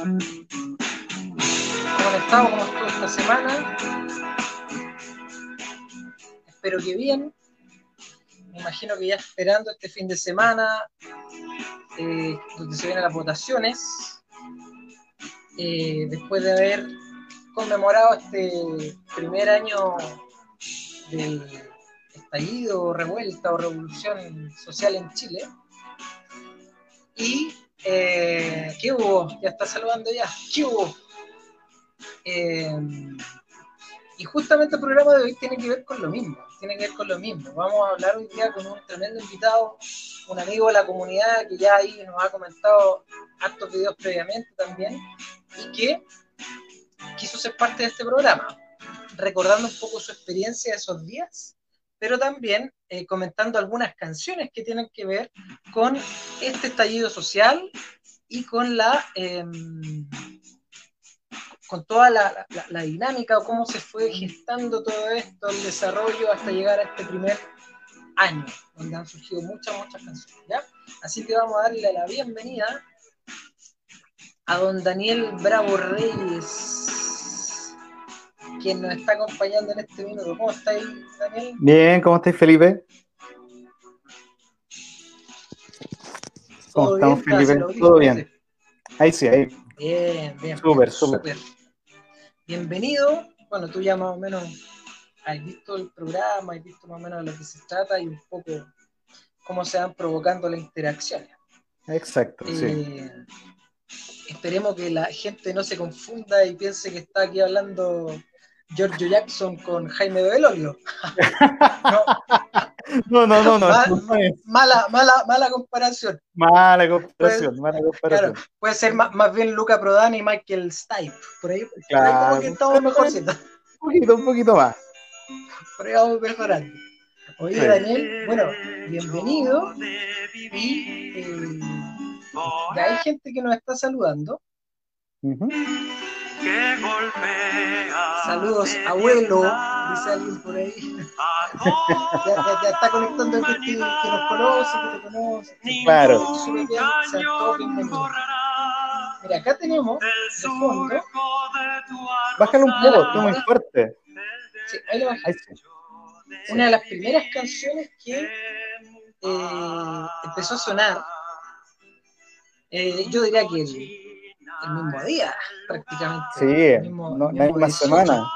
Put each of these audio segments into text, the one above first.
¿Cómo han? ¿Cómo esta semana? Espero que bien. Me imagino que ya esperando este fin de semana, eh, donde se vienen las votaciones, eh, después de haber conmemorado este primer año del estallido, revuelta o revolución social en Chile. Y, eh, ¿qué hubo? Ya está saludando ya. ¿Qué hubo? Eh, y justamente el programa de hoy tiene que ver con lo mismo, tiene que ver con lo mismo. Vamos a hablar hoy día con un tremendo invitado, un amigo de la comunidad que ya ahí nos ha comentado hartos videos previamente también y que quiso ser parte de este programa, recordando un poco su experiencia de esos días, pero también eh, comentando algunas canciones que tienen que ver con este estallido social y con la... Eh, con toda la, dinámica o cómo se fue gestando todo esto, el desarrollo hasta llegar a este primer año, donde han surgido muchas, muchas canciones. Así que vamos a darle la bienvenida a don Daniel Bravo Reyes, quien nos está acompañando en este minuto. ¿Cómo estáis, Daniel? Bien, ¿cómo estáis, Felipe? ¿Cómo estamos, bien, Felipe? Todo bien. Ahí sí, ahí. Bien, bien. Súper, súper. Bienvenido. Bueno, tú ya más o menos has visto el programa, has visto más o menos de lo que se trata y un poco cómo se van provocando las interacciones. Exacto, eh, sí. Esperemos que la gente no se confunda y piense que está aquí hablando Giorgio Jackson con Jaime Belolio. no. no, no, no, Mal, mala, mala, mala comparación. Mala comparación, mala comparación. Claro, puede ser más, más, bien Luca Prodan y Michael Stipe. Por ahí, claro. por ahí como que estamos mejorcitos. Un poquito, un poquito más. Por ahí vamos mejorando. Oye, sí. Daniel, bueno, bienvenido. Y eh, ya hay gente que nos está saludando. Uh -huh. Saludos, abuelo, dice alguien por ahí. ya, ya, ya, está conectando gente que, que, nos conoce, que te conoce. Claro. Bien. Mira, acá tenemos de fondo. Bájalo un poco, está muy fuerte. Sí, ahí lo bajé. Ahí sí. Una de las primeras canciones que eh, empezó a sonar, eh, yo diría que el, el mismo día, prácticamente. Sí, el mismo, no, la misma semana.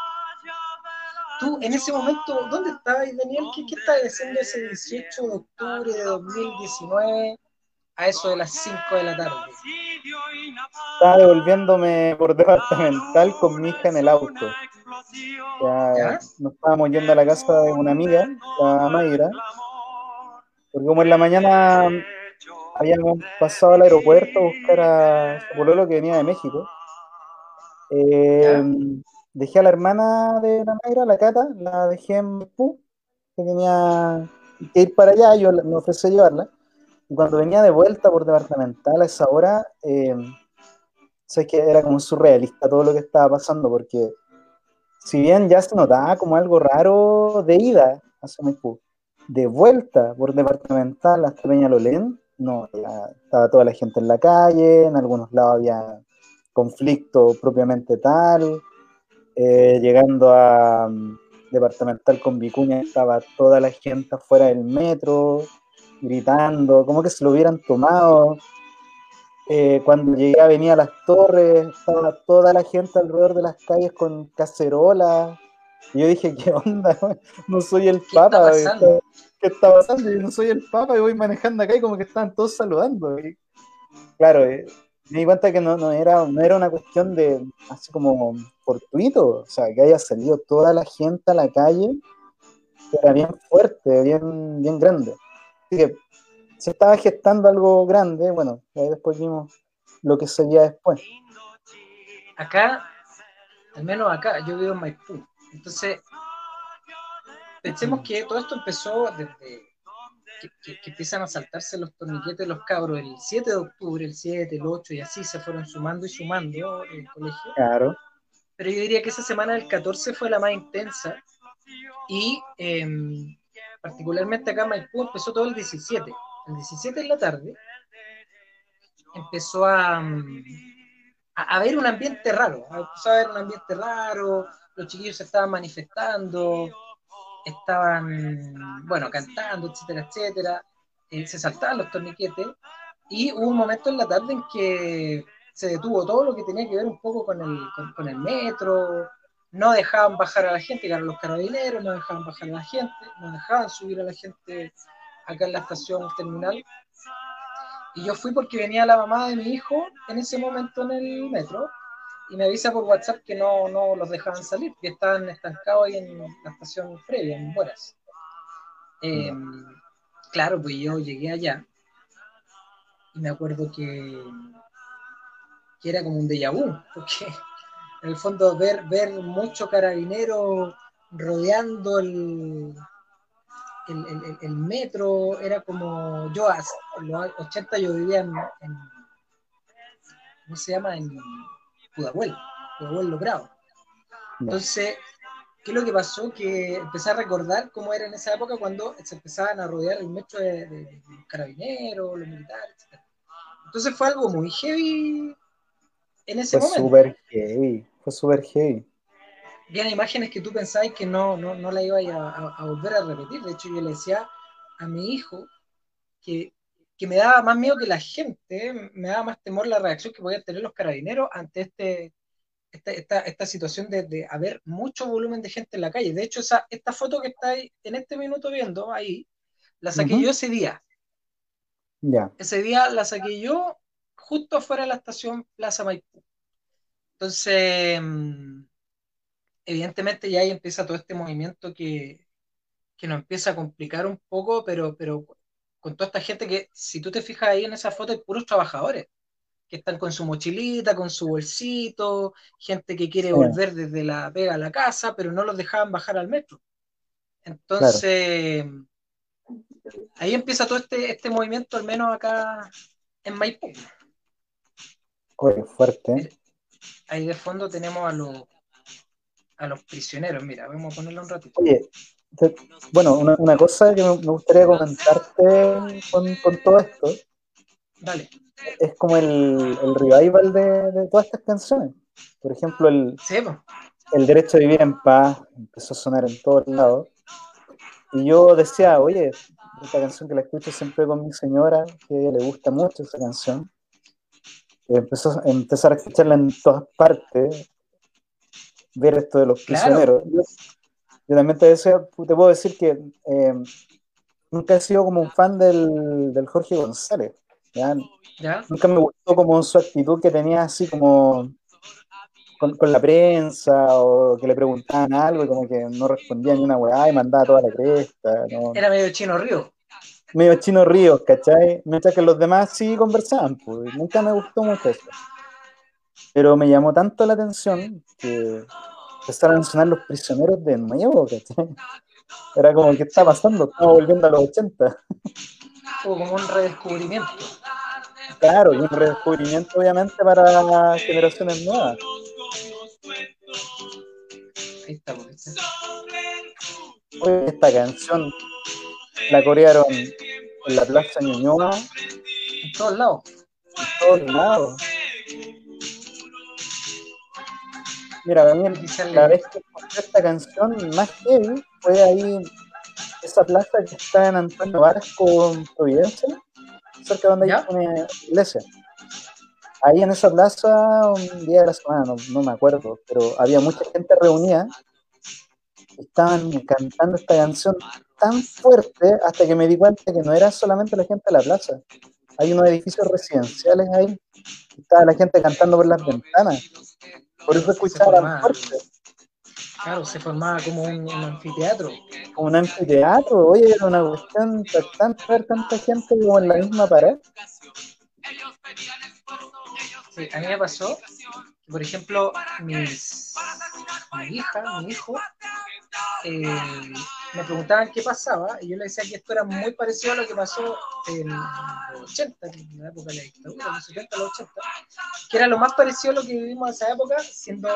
Tú, en ese momento, ¿dónde estabas, Daniel? ¿Qué, qué estabas haciendo ese 18 de octubre de 2019 a eso de las 5 de la tarde? Estaba devolviéndome por departamental con mi hija en el auto. Ya, ¿Ya? Nos estábamos yendo a la casa de una amiga, la Mayra, porque como en la mañana habíamos pasado al aeropuerto a buscar a su pololo que venía de México. Eh, dejé a la hermana de la Mayra, la Cata, la dejé en Maipú, que tenía que ir para allá, yo me ofrecí a llevarla. Y cuando venía de vuelta por departamental a esa hora, eh, sé que era como surrealista todo lo que estaba pasando, porque si bien ya se notaba como algo raro de ida hacia Maipú, de vuelta por departamental hasta Peñalolén, no, ya estaba toda la gente en la calle, en algunos lados había conflicto propiamente tal, eh, llegando a um, departamental con Vicuña estaba toda la gente afuera del metro, gritando, como que se lo hubieran tomado. Eh, cuando llegué a Avenida Las Torres, estaba toda la gente alrededor de las calles con cacerolas. Y yo dije, ¿qué onda? No soy el ¿Qué Papa. está? ¿Qué está pasando? Yo no soy el Papa y voy manejando acá y como que estaban todos saludando. Y, claro, eh, me di cuenta que no, no, era, no era una cuestión de así como fortuito, o sea, que haya salido toda la gente a la calle, era bien fuerte, bien, bien grande. Así que se estaba gestando algo grande, bueno, ahí después vimos lo que sería después. Acá, al menos acá, yo vivo en Maipú. Entonces, pensemos que todo esto empezó desde que, que, que, empiezan a saltarse los torniquetes los cabros el 7 de octubre, el 7, el 8 y así se fueron sumando y sumando el colegio. Claro. Pero yo diría que esa semana del 14 fue la más intensa y eh, particularmente acá en Maipú empezó todo el 17. El 17 en la tarde empezó a, a, ver un ambiente raro, empezó a ver un ambiente raro, los chiquillos se estaban manifestando, estaban, bueno, cantando, etcétera, etcétera, eh, se saltaban los torniquetes, y hubo un momento en la tarde en que se detuvo todo lo que tenía que ver un poco con el, con, el metro, no dejaban bajar a la gente, eran los carabineros, no dejaban bajar a la gente, no dejaban subir a la gente acá en la estación terminal. Y yo fui porque venía la mamá de mi hijo en ese momento en el metro y me avisa por WhatsApp que no, no los dejaban salir, que estaban estancados ahí en la estación previa, en Buenas. Em, claro, pues yo llegué allá y me acuerdo que, que era como un déjà vu, porque en el fondo ver, ver mucho carabinero rodeando el, el, metro, era como yo, en los 80 yo vivía en, ¿cómo se llama? En Pudahuel, Pudahuel Logrado. Entonces, ¿qué es lo que pasó? Que empecé a recordar cómo era en esa época cuando se empezaban a rodear el metro de, los carabineros, los militares, etc. Entonces fue algo muy heavy en ese fue momento. Super heavy, fue súper heavy habían imágenes que tú pensáis que no, no, no la iba a, a, volver a repetir. De hecho, yo le decía a mi hijo que, que, me daba más miedo que la gente, me daba más temor la reacción que podían tener los carabineros ante este, esta, esta, situación de, de, haber mucho volumen de gente en la calle. De hecho, esa, esta foto que estáis en este minuto viendo ahí, la saqué yo ese día. Ya. Ese día la saqué yo justo afuera de la estación Plaza Maipú. Entonces, mm, evidentemente ya ahí empieza todo este movimiento que, que nos empieza a complicar un poco, pero, pero con toda esta gente que, si tú te fijas ahí en esa foto, hay puros trabajadores que están con su mochilita, con su bolsito, gente que quiere volver desde la pega a la casa, pero no los dejaban bajar al metro. Entonces, ahí empieza todo este, este movimiento, al menos acá en Maipú. Oye, fuerte. Ahí de fondo tenemos a los a los prisioneros. Mira, vamos a ponerlo un ratito. Oye, bueno, una, una, cosa que me, gustaría comentarte con, con, todo esto. Dale. Es como el, el revival de, de, todas estas canciones. Por ejemplo, el, el derecho a vivir en paz empezó a sonar en todos lados. Y yo decía, oye, esta canción que la escucho siempre con mi señora, que a ella le gusta mucho esa canción. Empezó a empezar a escucharla en todas partes, ver esto de los prisioneros. Yo, también te, deseo, te puedo decir que eh, nunca he sido como un fan del, del Jorge González. ¿ya? Nunca me gustó como su actitud que tenía así como con, con, la prensa o que le preguntaban algo y como que no respondía ni una weá y mandaba toda la cresta. Era medio chino río. Medio chino río, ¿cachai? Mientras que los demás sí conversaban, pues nunca me gustó mucho eso. Pero me llamó tanto la atención que empezaron a sonar los prisioneros de nuevo, Era como, ¿qué está pasando? Estamos volviendo a los 80. como un redescubrimiento. Claro, y un redescubrimiento obviamente para generaciones nuevas. Ahí está, pues, Oye, esta canción la corearon en la Plaza Ñuñoa. En todos lados. En todos lados. Mira, mí la vez que escuché esta canción más heavy fue ahí, esa plaza que está en Antonio Varas con Providencia, cerca de donde hay una iglesia. Ahí en esa plaza, un día de la semana, no, me acuerdo, pero había mucha gente reunida, estaban cantando esta canción tan fuerte hasta que me di cuenta que no era solamente la gente de la plaza. Hay unos edificios residenciales ahí, estaba la gente cantando por las ventanas por eso escuchaba fuerte. Claro, se formaba como un, anfiteatro. Como un anfiteatro, oye, era una cuestión tan ver tanta gente como en la misma pared. Sí, a mí me pasó, por ejemplo, mis, mi hija, mi hijo, eh, me preguntaban qué pasaba, y yo le decía que esto era muy parecido a lo que pasó en los 80, en la época de la dictadura, los 70, los 80, que era lo más parecido a lo que vivimos en esa época, siendo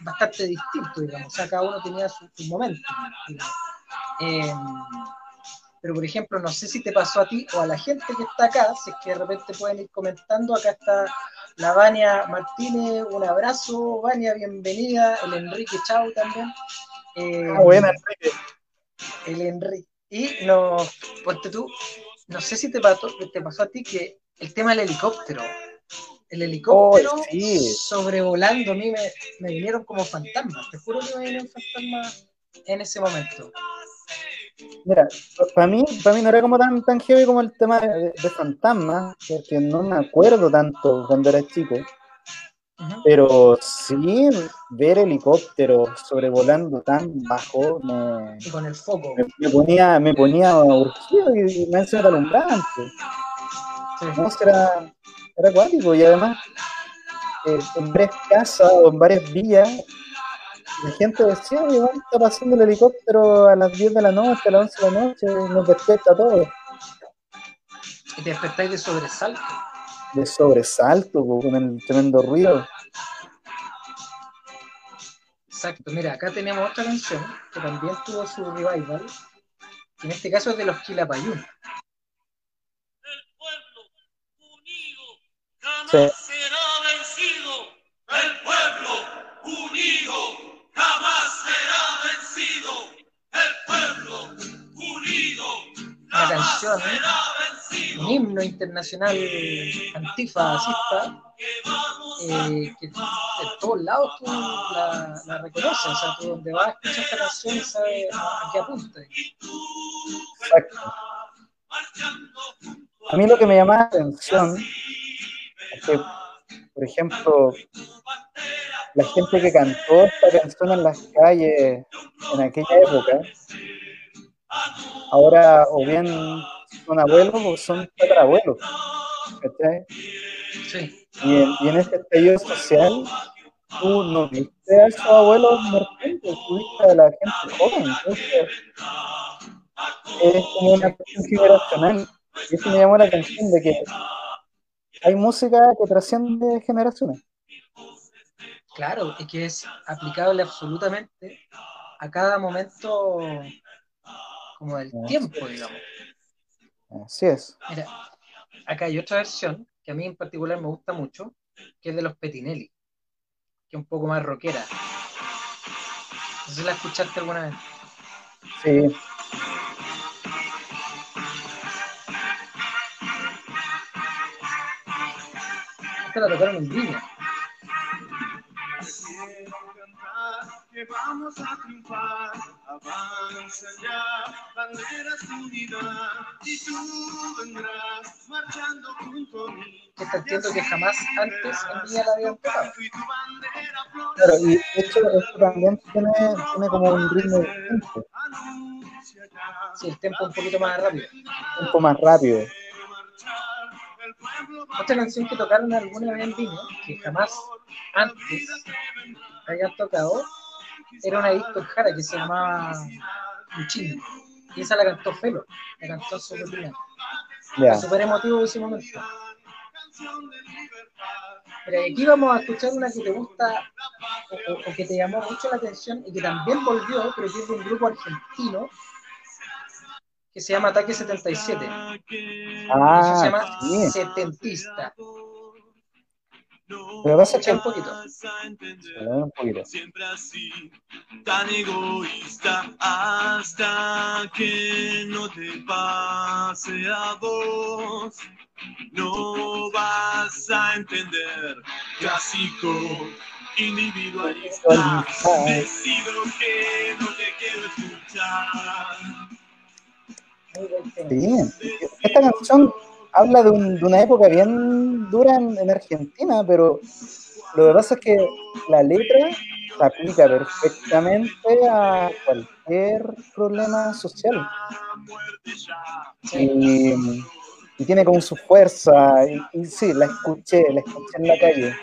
bastante distinto, digamos, o sea, cada uno tenía su, momento. Eh, pero, por ejemplo, no sé si te pasó a ti o a la gente que está acá, si es que de repente pueden ir comentando, acá está la Vania Martínez, un abrazo, Vania, bienvenida, el Enrique Chau también. Eh, Ah, buena, Enrique. el Enrique. Y no, ponte tú, no sé si te pasó, te pasó a ti que el tema del helicóptero. El helicóptero Oh, sí. sobrevolando a mí me, me vinieron como fantasmas. Te juro que me vinieron fantasmas en ese momento. Mira, para mí, para mí no era como tan, tan heavy como el tema de, de fantasmas, porque no me acuerdo tanto cuando era chico, pero sí ver helicópteros sobrevolando tan bajo me, Y con el foco. me, me ponía, me ponía urgido y, y me hacía alumbrante. Sí. No, era, era acuático y además eh, en varias casas o en varias villas la gente decía, "Oye, ¿dónde está pasando el helicóptero a las 10 de la noche, a las 11 de la noche? Nos despierta a todos. Y te despertáis de sobresalto. De sobresalto, con el tremendo ruido. Exacto, mira, acá tenemos otra canción que también tuvo su revival. que En este caso es de los Quilapayún. El pueblo unido jamás Sí. será vencido. El pueblo unido jamás será vencido. El pueblo unido Una jamás canción, será vencido. un himno internacional antifascista Que vamos eh, que de todos lados tú la, la reconoces, o sea, tú donde vas a escuchar esta canción sabes a, qué apunta. Exacto. A mí lo que me llamaba la atención es que, por ejemplo, la gente que cantó esta canción en las calles en aquella época, ahora o bien son abuelos o son tatarabuelos. ¿cachai? Sí, Y en, y en este estallido social, tú no viste a esos abuelos emergentes, tú viste a la gente joven. Entonces, es como una cuestión generacional. Y eso me llamó la atención de que hay música que trasciende generaciones. claro, y que es aplicable absolutamente a cada momento como del tiempo, digamos. Así es. Mira, acá hay otra versión que a mí en particular me gusta mucho, que es de los Petinelli, que es un poco más rockera. No sé si la escuchaste alguna vez. Sí. Esta la tocaron en cantar que vamos a triunfar, avanza ya, banderas de unidad, y tú vendrás marchando junto a mí. Que esta entiendo que jamás antes en Viña la habían tocado. Claro, y de hecho esto también tiene, tiene como un ritmo distinto, anuncia ya, Sí, el tempo un poquito más rápido. un poco más rápido. Otra canción que tocaron alguna vez en Viña, que jamás antes habían tocado, era una disco en Jara que se llamaba Luchín. Y esa la cantó Felo, la cantó su rutina. Ya. Súper emotivo ese momento. Y aquí vamos a escuchar una que te gusta o, o- o que te llamó mucho la atención y que también volvió, pero que es de un grupo argentino que se llama Ataque 77. Eso se Ah, llama sí. Setentista. Que pasa que un poquito. Un poquito. Siempre así, tan egoísta, hasta que no te pase a vos. No vas a entender, clásico, individualista. Decido que no te quiero escuchar. Esta canción habla de, un- de una época bien dura en, en Argentina, pero lo que pasa es que la letra se aplica perfectamente a cualquier problema social. Y, tiene como su fuerza. Y, sí, la escuché, la escuché en la calle.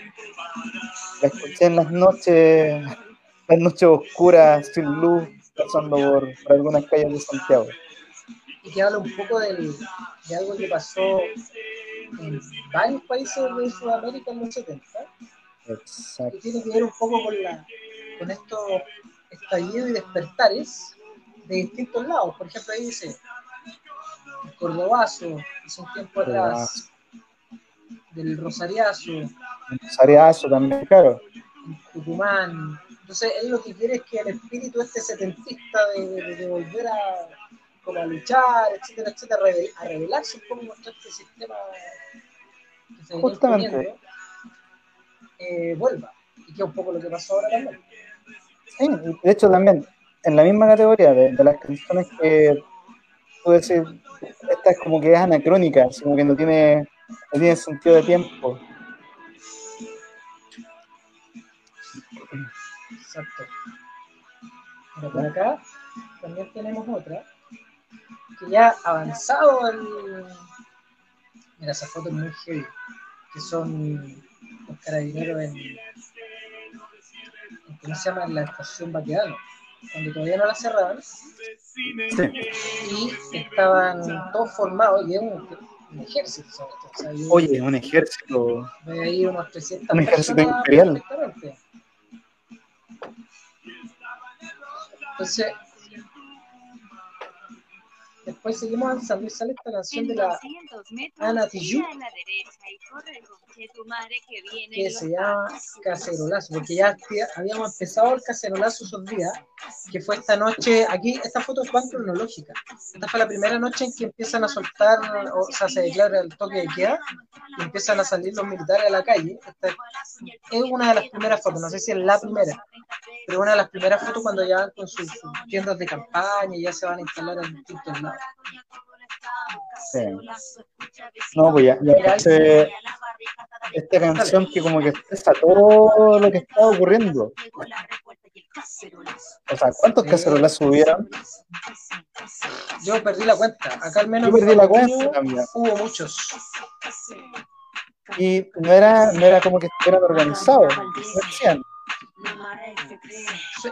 La escuché en las noches, las noches oscuras, sin luz, pasando por algunas calles de Santiago. Y que habla un poco del, de algo que pasó en varios países de Sudamérica en los 70 Exacto. y tiene que ver un poco con, la, con estos estallidos y despertares de distintos lados. Por ejemplo, ahí dice el Cordobazo, hace un tiempo atrás, del Rosariazo, Sareazo también, claro. Tucumán. Entonces, él lo que quiere es que el espíritu este setentista de, de- de volver a, como a luchar, etcétera, etcétera, a revel- a revelarse un poco contra este sistema que se Justamente. eh, vuelva. Y que es un poco lo que pasó ahora también. Sí, de hecho también, en la misma categoría de, de las canciones que tú decís, esta es como que es anacrónica, como que no tiene, no tiene sentido de tiempo. Exacto. Pero por acá también tenemos otra que ya avanzado el. Mira, esa foto es muy heavy. Que son los carabineros en. en- ¿Cómo se llama? En la estación Baquedano. Cuando todavía no la cerraban. Y estaban todos formados. Y es un, un ejército. ¿sabes? O sea, yo- Oye, un ejército. Ve ahí unos 300 Un ejército imperial. Entonces, después seguimos avanzando y sale esta canción de la Ana Tijoux, que se llama Cacerolazo, porque ya habíamos empezado el cacerolazo esos días, que fue esta noche, aquí estas fotos van cronológicas. Esta fue la primera noche en que empiezan a soltar, o sea, se declara el toque de queda, y empiezan a salir los militares a la calle. Esta es una de las primeras fotos, no sé si es la primera, pero una de las primeras fotos cuando ya van con sus, sus tiendas de campaña y ya se van a instalar en distintos lados. Sí. No, pues ya, ya esta canción que como que expresa todo lo que estaba ocurriendo. O sea, ¿cuántos cacerolazos hubieron? Yo perdí la cuenta, acá al menos Yo perdí la cuenta hubo- también. hubo muchos. Y no era, no era como que estuvieran organizados. no hacían,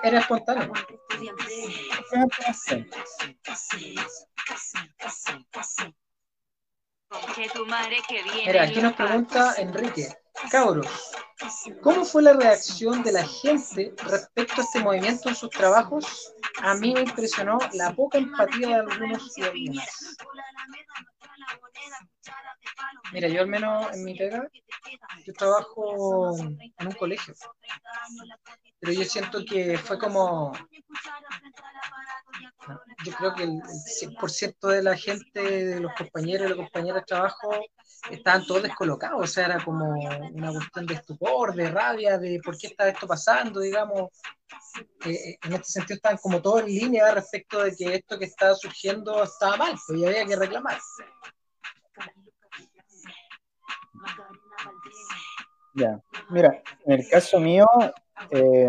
Era espontáneo. Mira, aquí nos pregunta Enrique, cabros, ¿cómo fue la reacción de la gente respecto a este movimiento en sus trabajos? A mí me impresionó la poca empatía de algunos y algunas. Mira, yo al menos en mi pega, yo trabajo en un colegio, pero yo siento que fue como, yo creo que el el 100% de la gente, de los compañeros y las compañeras de trabajo, estaban todos descolocados, o sea, era como una cuestión de estupor, de rabia, de por qué está esto pasando, digamos. Eh, en este sentido estaban como todos en línea respecto de que esto que estaba surgiendo estaba mal, pues y había que reclamar. Ya, mira, en el caso mío, eh,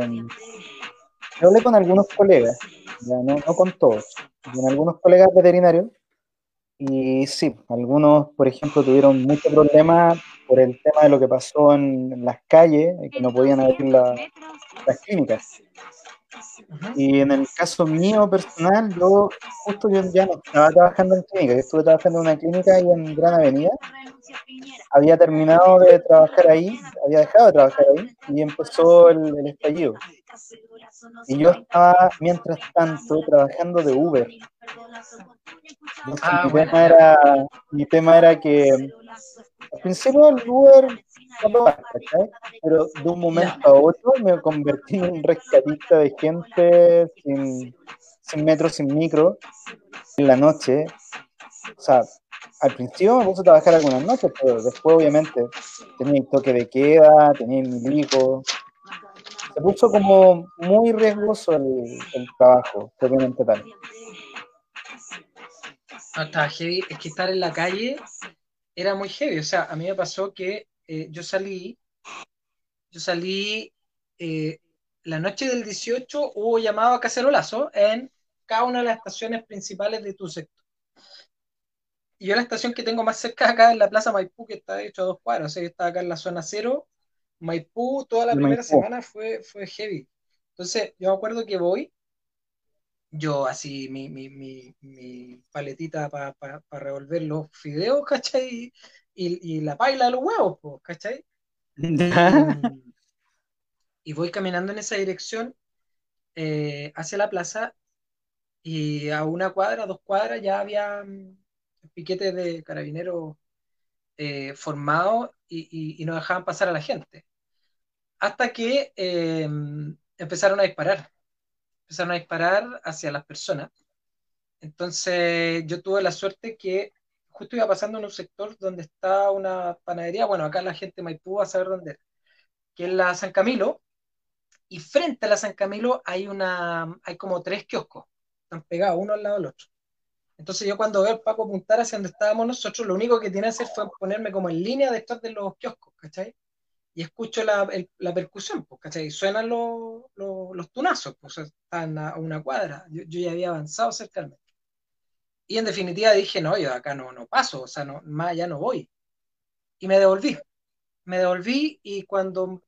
yo hablé con algunos colegas, ya no, con todos, con algunos colegas veterinarios, y sí, algunos, por ejemplo, tuvieron mucho problema por el tema de lo que pasó en, las calles, que no podían abrir la- las clínicas. Y en el caso mío personal, yo justo yo ya no estaba trabajando en clínica, yo estuve trabajando en una clínica ahí en Gran Avenida, había terminado de trabajar ahí, había dejado de trabajar ahí y empezó el, el estallido. Y yo estaba, mientras tanto, trabajando de Uber. Entonces, Ah, mi, bueno. tema era, mi tema era que al principio el Uber pero de un momento a otro me convertí en un rescatista de gente sin, sin metro, sin micro, en la noche. O sea, al principio me puse a trabajar algunas noches, pero después obviamente tenía el toque de queda, tenía el milico. Se puso como muy riesgoso el, el trabajo, propiamente tal. No, estaba heavy. Es que estar en la calle era muy heavy. O sea, a mí me pasó que eh, yo salí, yo salí eh, la noche del 18, hubo llamado a cacerolazo en cada una de las estaciones principales de tu sector. Y yo la estación que tengo más cerca acá es la Plaza Maipú, que está de hecho a dos cuadras. O sea, yo estaba acá en la zona cero. Maipú, toda la primera Maipú. semana fue, fue heavy. Entonces, yo me acuerdo que voy, yo así, mi, mi, mi, mi paletita para revolver los fideos, ¿cachai? Y, y la paila de los huevos, pues, ¿cachai? Y, y voy caminando en esa dirección eh, hacia la plaza y a una cuadra, dos cuadras ya había mm, piquetes de carabineros eh, formados y, y- y no dejaban pasar a la gente. Hasta que eh, empezaron a disparar. Empezaron a disparar hacia las personas. Entonces yo tuve la suerte que justo iba pasando en un sector donde está una panadería. Bueno, acá la gente de Maipú va a saber dónde era. Que es la San Camilo. Y frente a la San Camilo hay una, hay como tres kioscos. Están pegados uno al lado del otro. Entonces yo cuando veo al Paco apuntar hacia donde estábamos nosotros, lo único que tiene que hacer fue ponerme como en línea detrás de los kioscos, ¿cachai? Y escucho la, el- la percusión, pues, ¿cachai? Y suenan los, los, los tunazos, pues, están a una cuadra. Yo, yo ya había avanzado cerca metro. Y en definitiva dije, no, yo acá no, no paso, o sea, no, más allá no voy. Y me devolví. Me devolví y cuando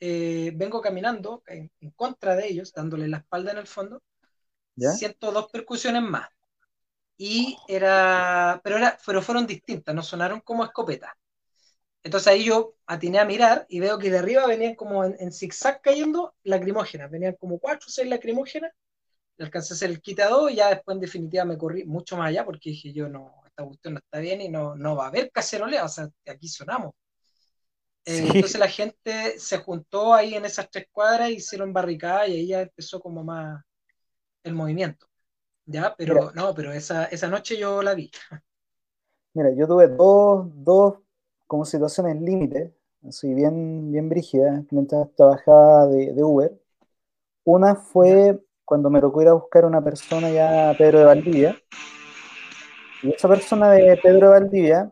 eh, vengo caminando en, en contra de ellos, dándole la espalda en el fondo, ¿Ya? siento dos percusiones más. Y era, pero era, pero fueron distintas, no sonaron como escopetas. Entonces ahí yo atiné a mirar y veo que de arriba venían como en, en zigzag cayendo lacrimógenas, venían como cuatro o seis lacrimógenas, alcancé a hacer el quitado y ya después en definitiva me corrí mucho más allá porque dije yo no, esta cuestión no está bien y no, no va a haber cacerolea, o sea, aquí sonamos. Eh, Sí. Entonces la gente se juntó ahí en esas tres cuadras, hicieron barricadas y ahí ya empezó como más el movimiento. ¿Ya? Pero Mira. no, pero esa, esa noche yo la vi. Mira, yo tuve dos, dos como situaciones límite, así bien, bien brígidas, mientras trabajaba de, de Uber. Una fue cuando me tocó ir a buscar a una persona ya Pedro de Valdivia. Y esa persona de Pedro de Valdivia,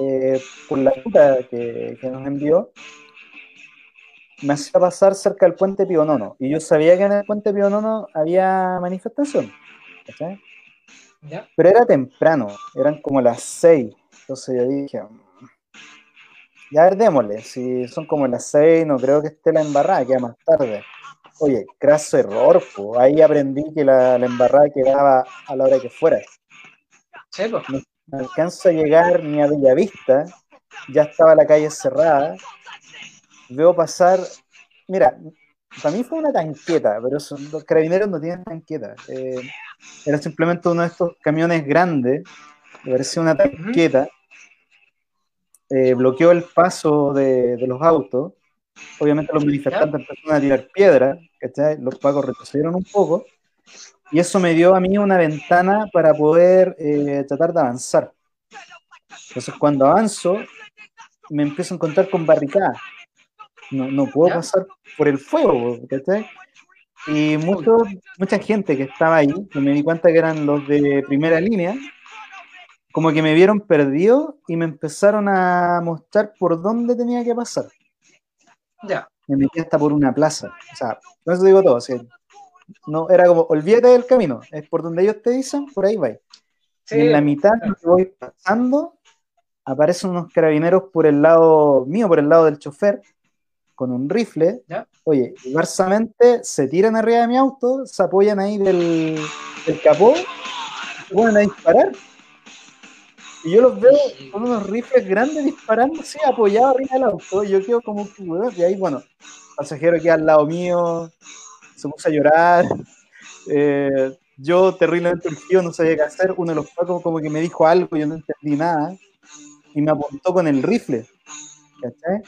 eh, por la ruta que, que nos envió, me hacía pasar cerca del puente Pío Nono. Y yo sabía que en el puente Pío Nono había manifestación. ¿Ya? Pero era temprano, eran como las 6. Entonces yo dije, "Mm, ya ver, démosle. Si son como las 6, no creo que esté la embarrada, queda más tarde. Oye, craso error, po. ahí aprendí que la, la embarrada quedaba a la hora que fuera. Sí, pues. No alcanzo a llegar ni a Bellavista, ya estaba la calle cerrada. Veo pasar, mira, para mí fue una tanqueta, pero los carabineros no tienen tanqueta. Eh, era simplemente uno de estos camiones grandes, me parecía una tanqueta. Eh, bloqueó el paso de, de los autos. Obviamente los manifestantes empezaron a tirar piedras, ¿cachai? Los pacos retrocedieron un poco. Y eso me dio a mí una ventana para poder eh, tratar de avanzar. Entonces, cuando avanzo, me empiezo a encontrar con barricadas. No, no puedo ¿Ya? pasar por el fuego, ¿cachai? Y mucho, mucha gente que estaba ahí, que me di cuenta que eran los de primera línea, como que me vieron perdido y me empezaron a mostrar por dónde tenía que pasar. Ya. Me metí hasta por una plaza. O sea, no eso digo todo. o sea, no, era como, olvídate del camino, es por donde ellos te dicen, por ahí va. Sí, y en la mitad claro. que voy pasando, aparecen unos carabineros por el lado mío, por el lado del chofer, con un rifle. ¿Ya? Oye, y barsamente se tiran arriba de mi auto, se apoyan ahí del, del capó, y se ponen a disparar. Y yo los veo con unos rifles grandes disparando así, apoyados arriba del auto. Y yo quedo como que, y ahí, bueno, el pasajero queda al lado mío, se puso a llorar. Eh, yo, terriblemente urgido, no sabía qué hacer. Uno de los pacos como que me dijo algo, yo no entendí nada. Y me apuntó con el rifle. ¿Cachai?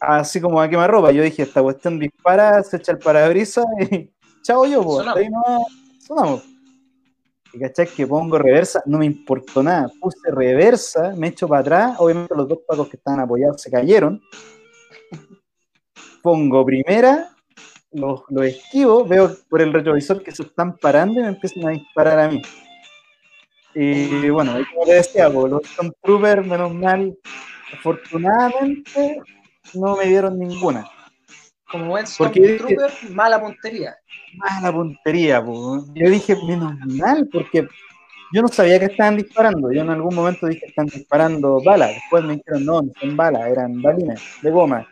Así como a quemarropa. Yo dije, esta cuestión dispara, se echa el parabrisas y chao yo, pues. Sonamos. Ahí no sonamos. Y cachai que pongo reversa, no me importó nada. Puse reversa, me echo para atrás. Obviamente los dos pacos que estaban apoyados se cayeron. Pongo primera, los, los esquivo, veo por el retrovisor que se están parando y me empiezan a disparar a mí. Y bueno, ahí como te decía, pues, los Stormtroopers, menos mal, afortunadamente, no me dieron ninguna. Como buen Stormtrooper, mala puntería. Mala puntería, po. Yo dije, menos mal, porque yo no sabía que estaban disparando. Yo en algún momento dije, están disparando balas. Después me dijeron, no, no son balas, eran balines de goma.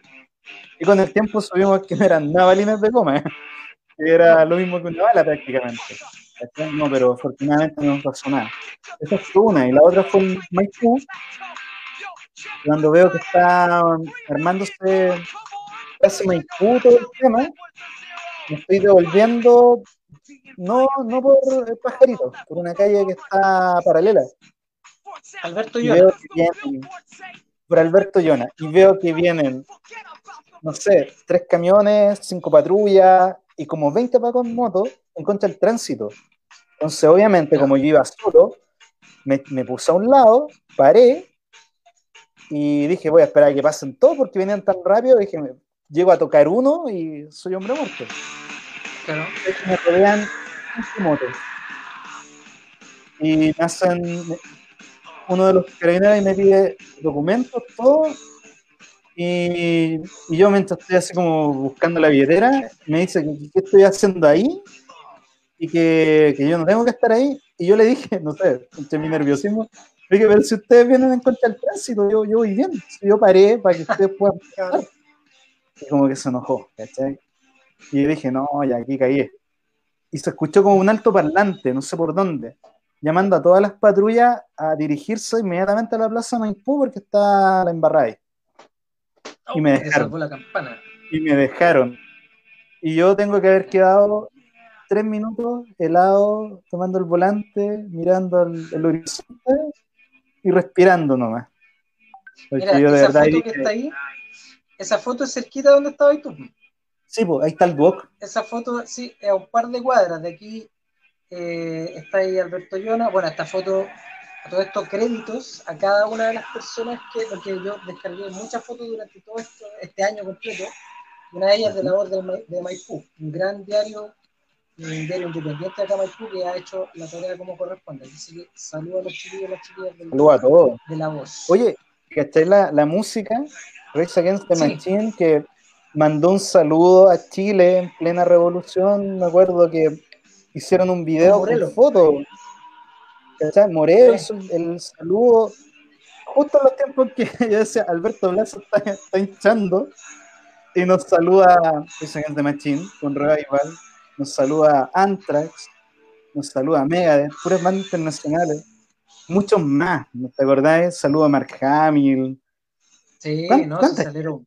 Y con el tiempo supimos que no eran nada balines de goma, era lo mismo que una bala prácticamente. No, pero afortunadamente no pasó nada. Esa fue una. Y la otra fue Maipú, cuando veo que está armándose casi Maipú todo el tema, me estoy devolviendo, no, no por el pajarito, por una calle que está paralela. Alberto y Llona. vienen por Alberto Llona y veo que vienen, no sé, tres camiones, cinco patrullas y como 20 pacos en moto en contra del tránsito. Entonces, obviamente, como yo iba solo, me, me puse a un lado, paré y dije, voy a esperar a que pasen todos porque venían tan rápido. Dije, me- llego a tocar uno y soy hombre muerto. Claro. me rodean 15 motos. Y me hacen uno de los carabineros me pide documentos, todo. Y, y yo mientras estoy así como buscando la billetera, me dice que qué estoy haciendo ahí y que, que yo no tengo que estar ahí. Y yo le dije, no sé, entre mi nerviosismo, dije, pero si ustedes vienen en contra del tránsito, yo, yo voy bien. Yo paré para que ustedes puedan pasar. Y como que se enojó, ¿cachai? Y yo dije, no, ya aquí caí. Y se escuchó como un alto parlante, no sé por dónde, llamando a todas las patrullas a dirigirse inmediatamente a la plaza Maipú porque está la embarrada ahí. Y me Te dejaron. la campana. Y me dejaron. Y yo tengo que haber quedado tres minutos helado, tomando el volante, mirando el, el horizonte y respirando nomás. Porque Mira, yo de esa verdad foto dije, que está ahí, esa foto es cerquita de donde estabas tú. sí, pues ahí está el Duoc. Esa foto, sí, a un par de cuadras. De aquí eh, está ahí Alberto Llona. Bueno, esta foto, a todos estos créditos a cada una de las personas que, porque yo descargué muchas fotos durante todo esto, este año completo. Una de ellas de la Orden de, Ma- de Maipú, un gran diario, un diario independiente de acá Maipú que ha hecho la tarea como corresponde. Así que saludo a los chiquillos y las chiquillas del- Saludos a todos. de la voz. Oye, ¿cachai la, la música? Race Against the Sí. Machine, que mandó un saludo a Chile en plena revolución. Me acuerdo que hicieron un video Morelo. con fotos. ¿Cachai? Morelo Sí. hizo el saludo. Justo en los tiempos que yo decía, Alberto Blas está, está hinchando. Y nos saluda Race Against the Machine con Revival. Nos saluda Anthrax. Nos saluda Megadeth, puras bandas internacionales. Muchos más, ¿no te acordás? Saludo a Mark Hamill. Sí, ¿Cuán- no, se salieron,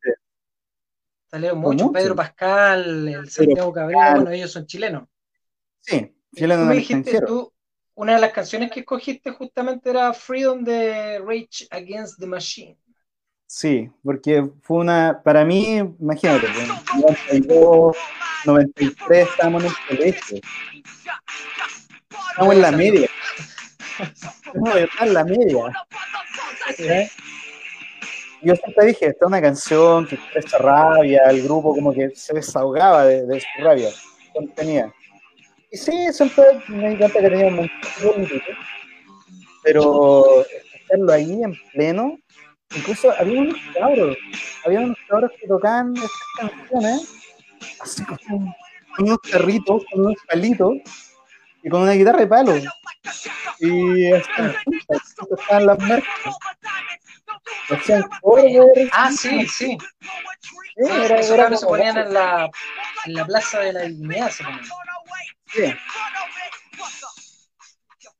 salieron muchos. mucho. Pedro Pascal, el Santiago Cabrera, bueno, ellos son chilenos. Sí, chileno Tú dijiste, tú, una de las canciones que escogiste justamente era Freedom de Rage Against the Machine. Sí, porque fue una, para mí, imagínate, en 92, 93 estábamos en el colegio, estábamos en la media. No, en la media. ¿eh? Yo siempre dije, esta es una canción que expresa rabia, el grupo como que se desahogaba de, de su rabia contenida. Y sí, siempre me di cuenta que tenía un montón pero escucharlo ahí en pleno, incluso había unos cabros, había unos cabros que tocaban estas canciones así con unos carritos, con unos palitos y con una guitarra de palo. Y juntas, tocaban las marcas. Ah, sí, sí. Sí, era- esos era se ponían en la, en la Plaza de la Dignidad. Se ponían. sí.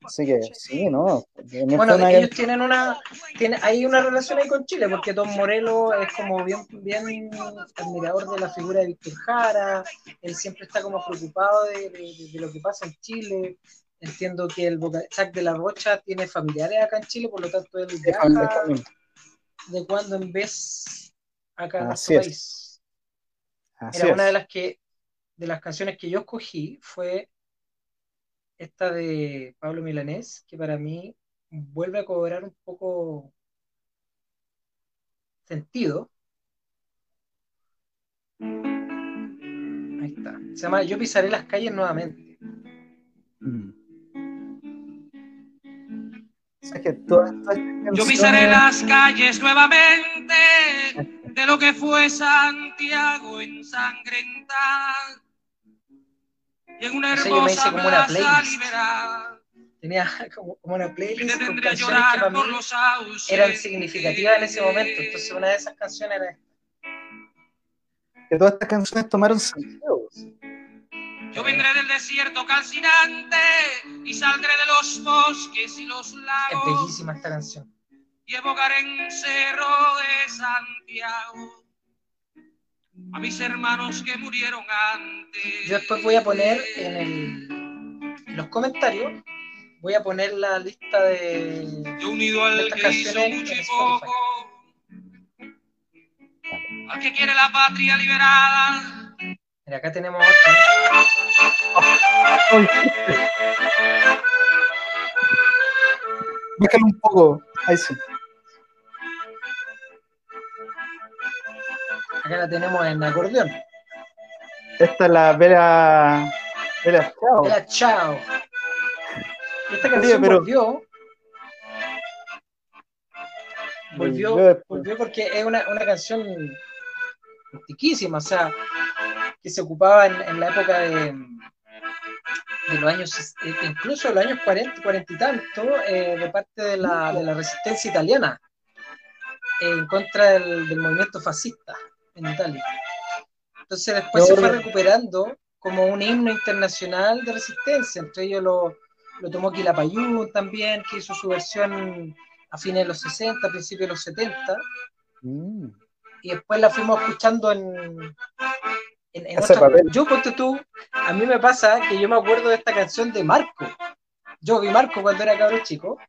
Así que sí, ¿no? En Bueno, esta ellos tienen una, tiene, hay una relación ahí con Chile, porque Tom Morello es como bien, bien admirador de la figura de Víctor Jara, él siempre está como preocupado de, de- de lo que pasa en Chile. Entiendo que el Jack de la Rocha tiene familiares acá en Chile, por lo tanto él viaja de cuando en vez acá en nuestro es. país. Así Era es. una de las que de las canciones que yo escogí fue esta de Pablo Milanés, que para mí vuelve a cobrar un poco sentido. Ahí está. Se llama Yo pisaré las calles nuevamente. Mm. O sea, que Yo pisaré las calles nuevamente de lo que fue Santiago ensangrentada y en una yo me hermosa como una plaza liberal Tenía como, como una playlist con canciones que llorar para por mí eran significativas en ese momento. Entonces una de esas canciones era esta. que todas estas canciones tomaron sentido. Yo vendré del desierto calcinante y saldré de los bosques y los Es lagos bellísima esta canción. y evocaré en Cerro de Santiago a mis hermanos que murieron antes. Yo después voy a poner en, el- en los comentarios, voy a poner la lista de, Yo unido al que hizo mucho y poco, al que quiere la patria liberada, Acá tenemos otra. Ay, Bájalo un poco. Ahí sí. Acá la tenemos en acordeón. Esta es la Vera. Vera Chao. Hola, chao. Esta canción pero- volvió. Volvió, volvió porque es una, una canción antiquísima, o sea, que se ocupaba en, en la época de, de los años, eh, incluso de los años 40, 40 y tanto, eh, de parte de la, de la resistencia italiana, eh, en contra del, del movimiento fascista en Italia. Entonces después se fue recuperando como un himno internacional de resistencia, entre ellos lo, lo tomó Quilapayún también, que hizo su versión a fines de los 60, principios de los 70, Mm. y después la fuimos escuchando en, en, en. Yo, ponte tú, a mí me pasa que yo me acuerdo de esta canción de Marco. Yo vi Marco cuando era cabrón chico.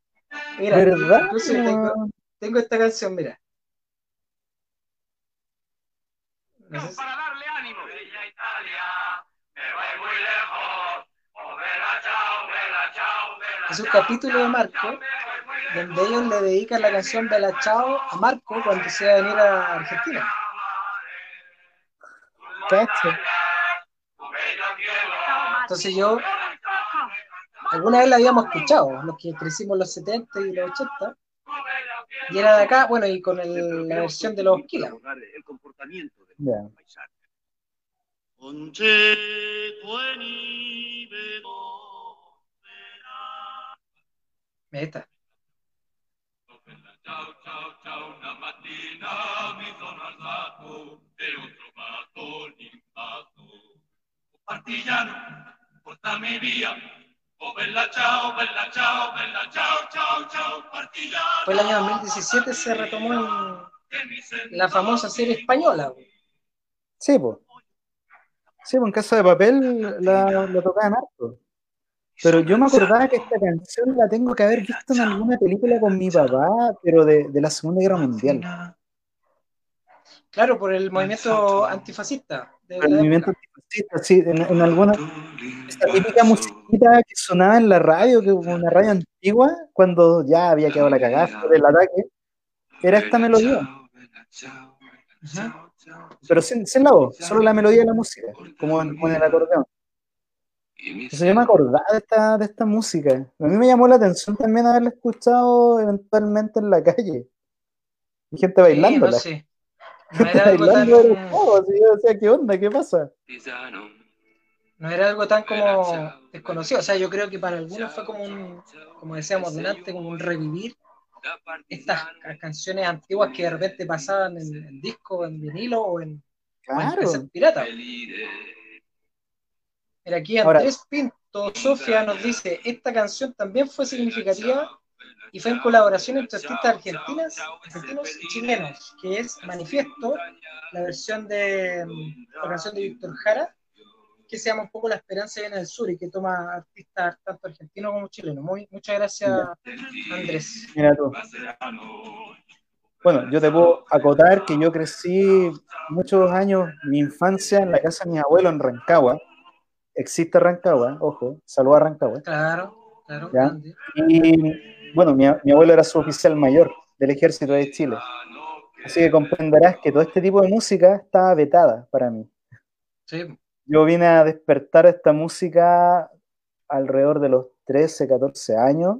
Mira, ¿Verdad? incluso tengo, tengo esta canción, mira. No sé si- para darle ánimo. Es un capítulo de Marco donde ellos le dedican la canción Bella Chao a Marco cuando se va a venir a Argentina. Cacho. Entonces yo, alguna vez la habíamos escuchado, los que crecimos los 70 y los 80, y era de acá, bueno, y con el- la versión de los Kila. Vedo Ahí está. Ciao, ciao, ciao, una mattina mi sono alzato e ho trovato l'impatto. Oh, partigiano, portami via. Oh, bella ciao, bella ciao, bella ciao, ciao, ciao, partigiano. Fue el año 2017 se retomó en la famosa serie española. Sí, pues. Sí, pues en Casa de Papel la, la tocaban harto. Pero yo me acordaba que esta canción la tengo que haber visto en alguna película con mi papá, pero de, de la Segunda Guerra Mundial. Claro, por el movimiento antifascista. de El movimiento antifascista, sí, en, en alguna. Esta típica musiquita que sonaba en la radio, que una radio antigua, cuando ya había quedado la cagada del ataque, era esta melodía. Pero sin, sin la voz, solo la melodía de la música, como en, como en el acordeón. Yo me acordaba de esta, de esta música. A mí me llamó la atención también haberla escuchado eventualmente en la calle. Y gente bailando. Sí, no sé. No era algo tan, yo decía, ¿qué onda? ¿Qué pasa? no era algo tan como desconocido. O sea, yo creo que para algunos fue como un, como decíamos delante, como un revivir estas ca- canciones antiguas que de repente pasaban en, en disco, en vinilo o en, o en Claro. pirata. Mira, aquí Ahora- Andrés Pinto, Sofía nos dice, esta canción también fue significativa y fue en colaboración entre artistas argentinas, argentinos y chilenos, que es Manifiesto, la versión de mm, la canción de Víctor Jara, que se llama un poco La Esperanza viene del sur y que toma artistas tanto argentinos como chilenos. Muy, muchas gracias, Andrés. Mira tú. Bueno, yo te puedo acotar que yo crecí muchos años, mi infancia en la casa de mis abuelos en Rancagua. Existe Rancagua, ojo, saluda a Rancagua. Claro, claro. Ya. grande. Y bueno, mi, mi abuelo era suboficial mayor del ejército de Chile. Así que comprenderás que todo este tipo de música estaba vetada para mí. Sí, Yo vine a despertar esta música alrededor de los 13, 14 años,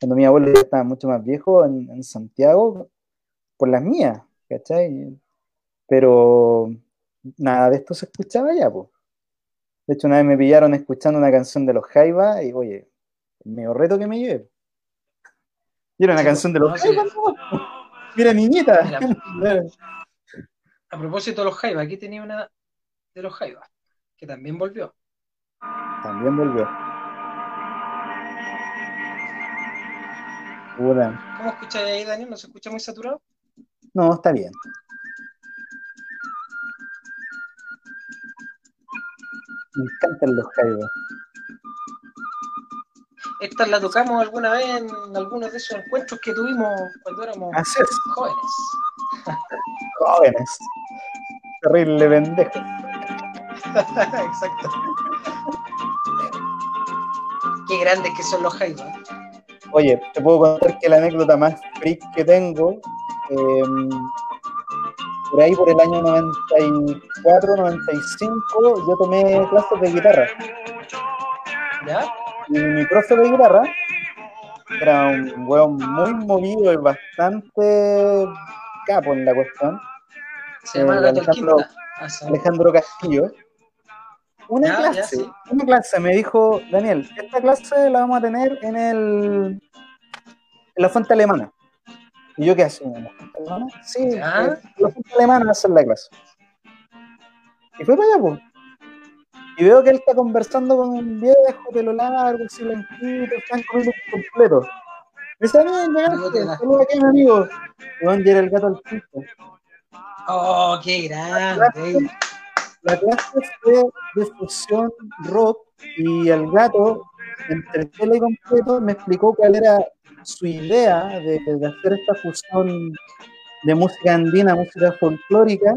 cuando mi abuelo ya estaba mucho más viejo en, en Santiago, por las mías, ¿cachai? Pero nada de esto se escuchaba ya, pues. De hecho, una vez me pillaron escuchando una canción de los Jaivas y, oye, el medio reto que me llevé. Y era una Sí, canción de no, los sí. Jaivas, no. Mira, niñita. Mira. A propósito de los Jaivas, aquí tenía una de los Jaivas, que también volvió. También volvió. ¿Cómo escucháis ahí, Daniel? ¿No se escucha muy saturado? No, está bien. Me encantan los Jaivas. Esta la tocamos alguna vez en algunos de esos encuentros que tuvimos cuando éramos jóvenes. jóvenes. Terrible pendejo. Exacto. Qué grandes que son los Jaivas. Oye, te puedo contar que la anécdota más freak que tengo, eh, por ahí por el año 94, 95, yo tomé clases de guitarra. ¿Ya? Y mi profe de guitarra era un weón muy movido y bastante capo en la cuestión, Se llama Eh, Alejandro-. Ah. Alejandro Castillo. Una Ya, clase, ya, sí. una clase me dijo, Daniel, esta clase la vamos a tener en el en la fuente alemana. Y yo qué hacía, ¿en la fuente alemana? Sí, Ya. en la fuente alemana va a hacer la clase. Y fue para allá, pues. Y veo que él está conversando con un viejo, pelo largo, silentito, están comiendo un completo. Me dice, largo. saluda aquí, mi amigo. Y van a el gato al piso. Oh, qué grande. La clase fue de fusión rock y el gato, entre tele y completo, me explicó cuál era su idea de, de hacer esta fusión de música andina, música folclórica,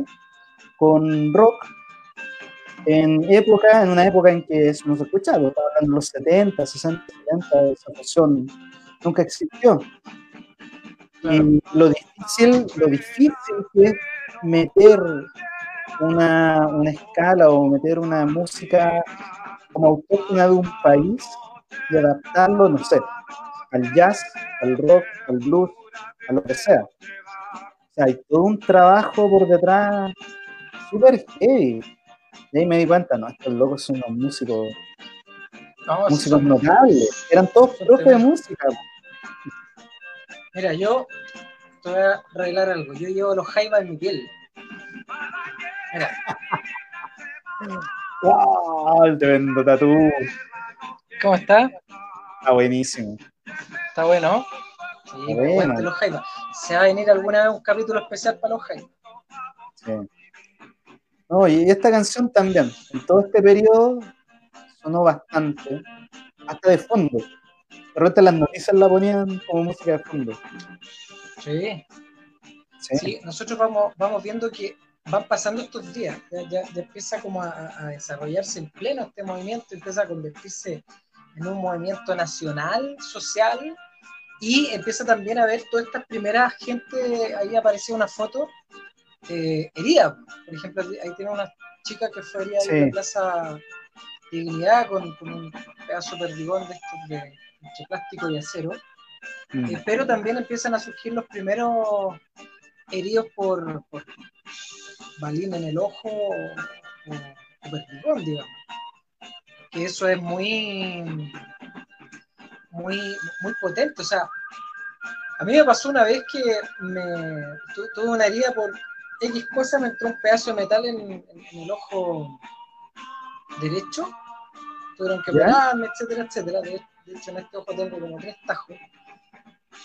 con rock en época, en una época en que eso no se escuchaba, estaba hablando de los 70, 60, 70, esa fusión nunca existió. Y lo difícil, lo difícil que es meter una, una escala o meter una música como autóctona de un país y adaptarlo, no sé, al jazz, al rock, al blues, a lo que sea. O sea, hay todo un trabajo por detrás súper heavy. Y ahí me di cuenta, no, estos locos son unos músicos, No, músicos notables. Eran todos profes de música. Mira, yo te voy a revelar algo. Yo llevo los jaivas en mi piel. Mira, ¡Wow! El tremendo tatú. ¿cómo está? Está buenísimo. Está bueno. Sí, Bueno. pues, bueno, los. Se va a venir alguna vez un capítulo especial para los jaivas. Sí. No, y esta canción también, en todo este periodo sonó bastante, hasta de fondo. De repente las noticias la ponían como música de fondo. Sí. Sí, Sí, nosotros vamos, vamos viendo que van pasando estos días, ya, ya- ya empieza como a, a desarrollarse en pleno este movimiento, empieza a convertirse en un movimiento nacional, social, y empieza también a ver todas estas primeras gente, ahí apareció una foto eh, herida, por ejemplo, ahí tiene una chica que fue herida ahí en Sí. la Plaza Dignidad con, con un pedazo perdigón de estos de, de plástico y acero. Mm. Eh, pero también empiezan a surgir los primeros heridos por, por balín en el ojo o, o perdigón, digamos. Que eso es muy, muy, muy potente. O sea, a mí me pasó una vez que me tu- tuve una herida por X cosa, me entró un pedazo de metal en, en- en el ojo derecho. Tuvieron que operarme, etcétera, etcétera. De, de hecho, en este ojo tengo como tres tajos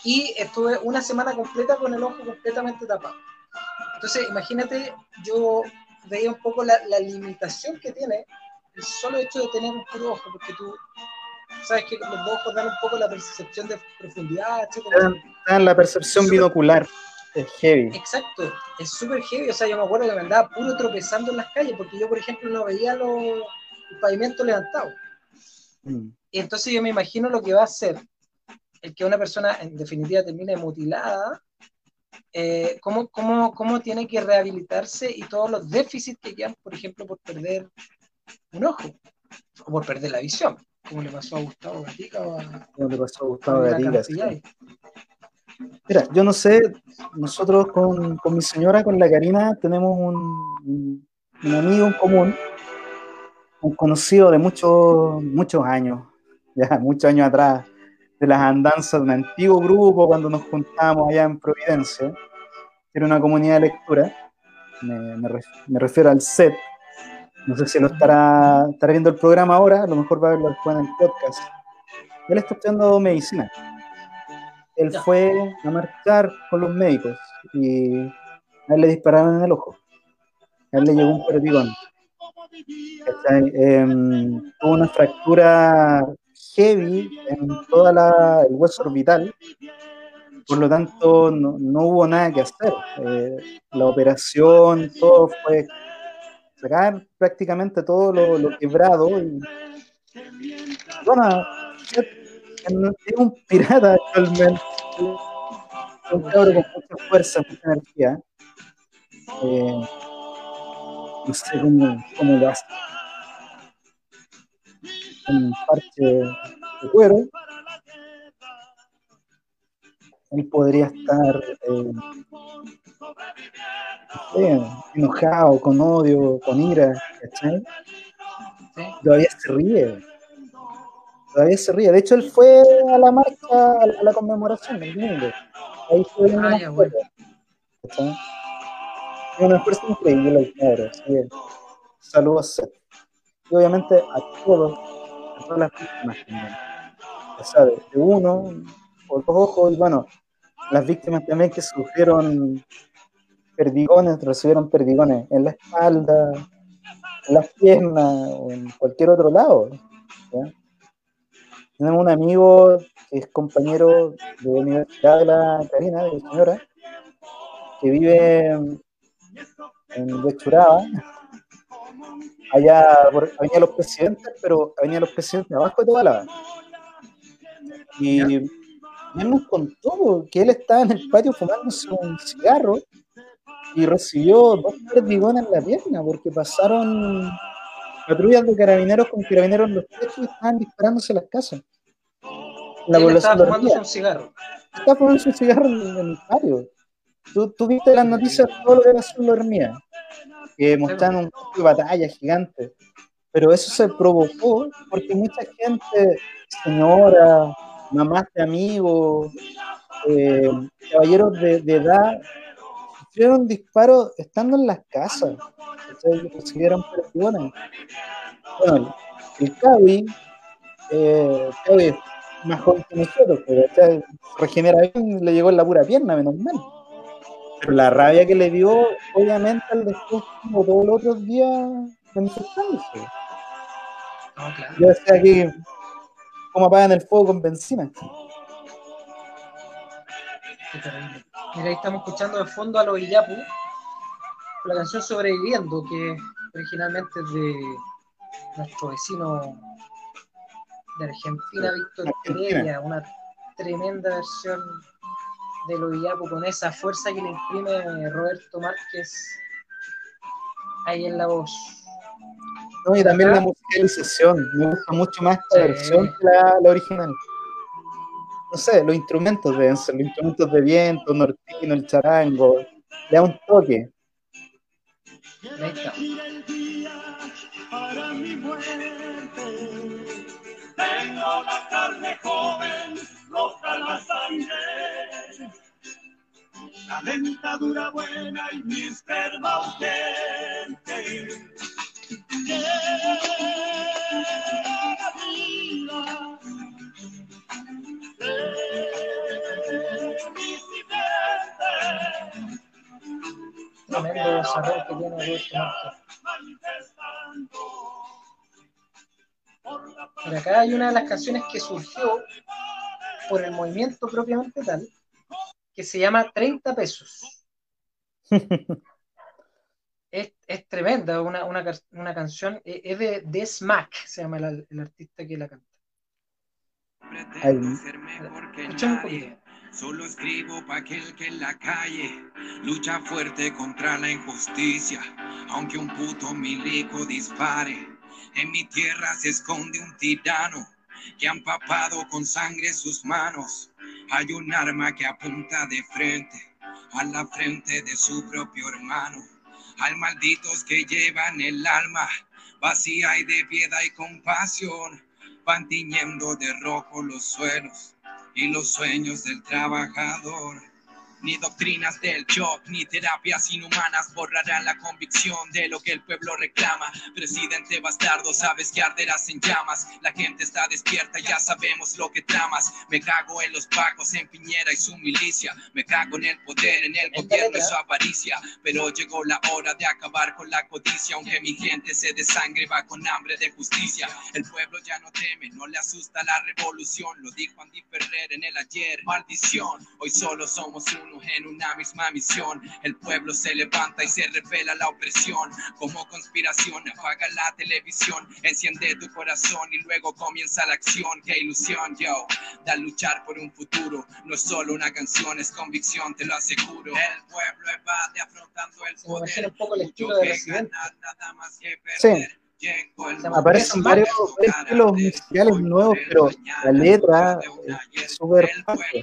y estuve una semana completa con el ojo completamente tapado. Entonces, imagínate, yo veía un poco la, la limitación que tiene el solo hecho de tener un puro ojo, porque tú sabes que los dos ojos dan un poco la percepción de profundidad, en la percepción Súper- binocular. Es heavy. Exacto, es súper heavy. O sea, yo me acuerdo que me andaba puro tropezando en las calles, porque yo, por ejemplo, no veía los, el pavimento levantado. Mm. Y entonces yo me imagino lo que va a hacer el que una persona en definitiva termine mutilada, eh, cómo, cómo, cómo tiene que rehabilitarse y todos los déficits que quedan, por ejemplo, por perder un ojo o por perder la visión, como le pasó a Gustavo Gatica o a, ¿Cómo te pasó, a Gustavo Gatica? Mira, yo no sé, nosotros con, con mi señora, con la Karina, tenemos un, un- amigo en común, un conocido de muchos, muchos años, ya muchos años atrás, de las andanzas de un antiguo grupo cuando nos juntábamos allá en Providencia, que era una comunidad de lectura, me, me ref- me refiero al set, no sé si lo estará, estará viendo el programa ahora, a lo mejor va a verlo después en el podcast. Él está estudiando medicina él Ya. fue a marchar con los médicos y a él le dispararon en el ojo. A él le llegó un perdigón. Em, tuvo una fractura heavy en toda la, el hueso orbital, por lo tanto no, no hubo nada que hacer. Eh, la operación, todo fue sacar prácticamente todo lo, lo quebrado y bueno, es un pirata actualmente, un con mucha fuerza, mucha energía. Eh, no sé cómo, cómo lo hace. Un parche de cuero. Él podría estar eh, enojado, con odio, con ira, ¿cachai? Todavía se ríe. Todavía se ríe. De hecho, él fue a la marcha, a la conmemoración el domingo. Ahí fue una ah, bueno. ¿cachai? Una fuerza increíble. Saludos a Y obviamente a todos, a todas las víctimas también. O sea, de uno, por dos ojos, y bueno, las víctimas también que sufrieron perdigones, recibieron perdigones en la espalda, en las piernas o en cualquier otro lado. Tenemos un amigo que es compañero de la Universidad de la Karina, de la señora, que vive en Huechuraba, allá por Avenida Los Presidentes, pero Avenida Los Presidentes abajo de toda la. Y él nos contó que él estaba en el patio fumándose un cigarro y recibió dos perdigones en la pierna porque pasaron patrullas de carabineros con carabineros en los techos y estaban disparándose las casas. La él estaba fumándose un cigarro. Estaba fumándose un cigarro en el patio. Tú, tú viste las noticias, todo lo que pasó en la hormiga, que mostraron un campo de batalla gigante. Pero eso se provocó porque mucha gente, señora, mamás de amigos, eh, caballeros de, de, edad, sufrieron disparos estando en las casas. Recibieron presiones. Bueno, el Cavi, eh, Cavi más joven que nosotros, pero regenera bien, le llegó en la pura pierna, menos mal. Pero la rabia que le dio, obviamente, al después, como todos los otros días, manifestándose. No, claro. Yo decía aquí, ¿cómo apagan el fuego con benzina? Mira, ahí estamos escuchando de fondo a los Iyapu, la canción Sobreviviendo, que originalmente es de nuestro vecino de Argentina, Víctor Pereira, una tremenda versión de lo Villapo con esa fuerza que le imprime Roberto Márquez ahí en la voz. No, y también la musicalización, me gusta mucho más esta versión que la, original. No sé, los instrumentos ser, los instrumentos de viento, nortino, el charango, le da un toque. Ahí está. Tengo la carne joven, roja la sangre la dentadura buena y mi esperma ausente. Que Tremendo desarrollo que tiene este Por acá hay una de las canciones que surgió por el movimiento propiamente tal, que se llama 30 pesos. es, es, tremenda, una, una, una, canción, e, es de, de Smack, se llama el, el artista que la canta. Solo escribo para aquel que en la calle lucha fuerte contra la injusticia. Aunque un puto milico dispare, en mi tierra se esconde un tirano que ha empapado con sangre sus manos. Hay un arma que apunta de frente a la frente de su propio hermano. Al malditos que llevan el alma vacía y de piedad y compasión, van tiñendo de rojo los suelos y los sueños del trabajador. Ni doctrinas del shock, ni terapias inhumanas borrarán la convicción de lo que el pueblo reclama. Presidente bastardo, sabes que arderás en llamas. La gente está despierta, ya sabemos lo que tramas. Me cago en los pacos, en Piñera y su milicia. Me cago en el poder, en el gobierno y su avaricia. Pero llegó la hora de acabar con la codicia, aunque mi gente se desangre, va con hambre de justicia. El pueblo ya no teme, no le asusta la revolución. Lo dijo Andy Ferrer en el ayer. Maldición, hoy solo somos uno en una misma misión. El pueblo se levanta y se revela la opresión. Como conspiración, apaga la televisión, enciende tu corazón y luego comienza la acción. Qué ilusión, yo, da luchar por un futuro. No es solo una canción, es convicción, te lo aseguro. El pueblo evade afrontando el Se poder. un poco el estilo de que Residente. ganar, nada más que Sí. perder. Se Aparecen varios, varios estilos musicales nuevos, pero la letra es súper fácil.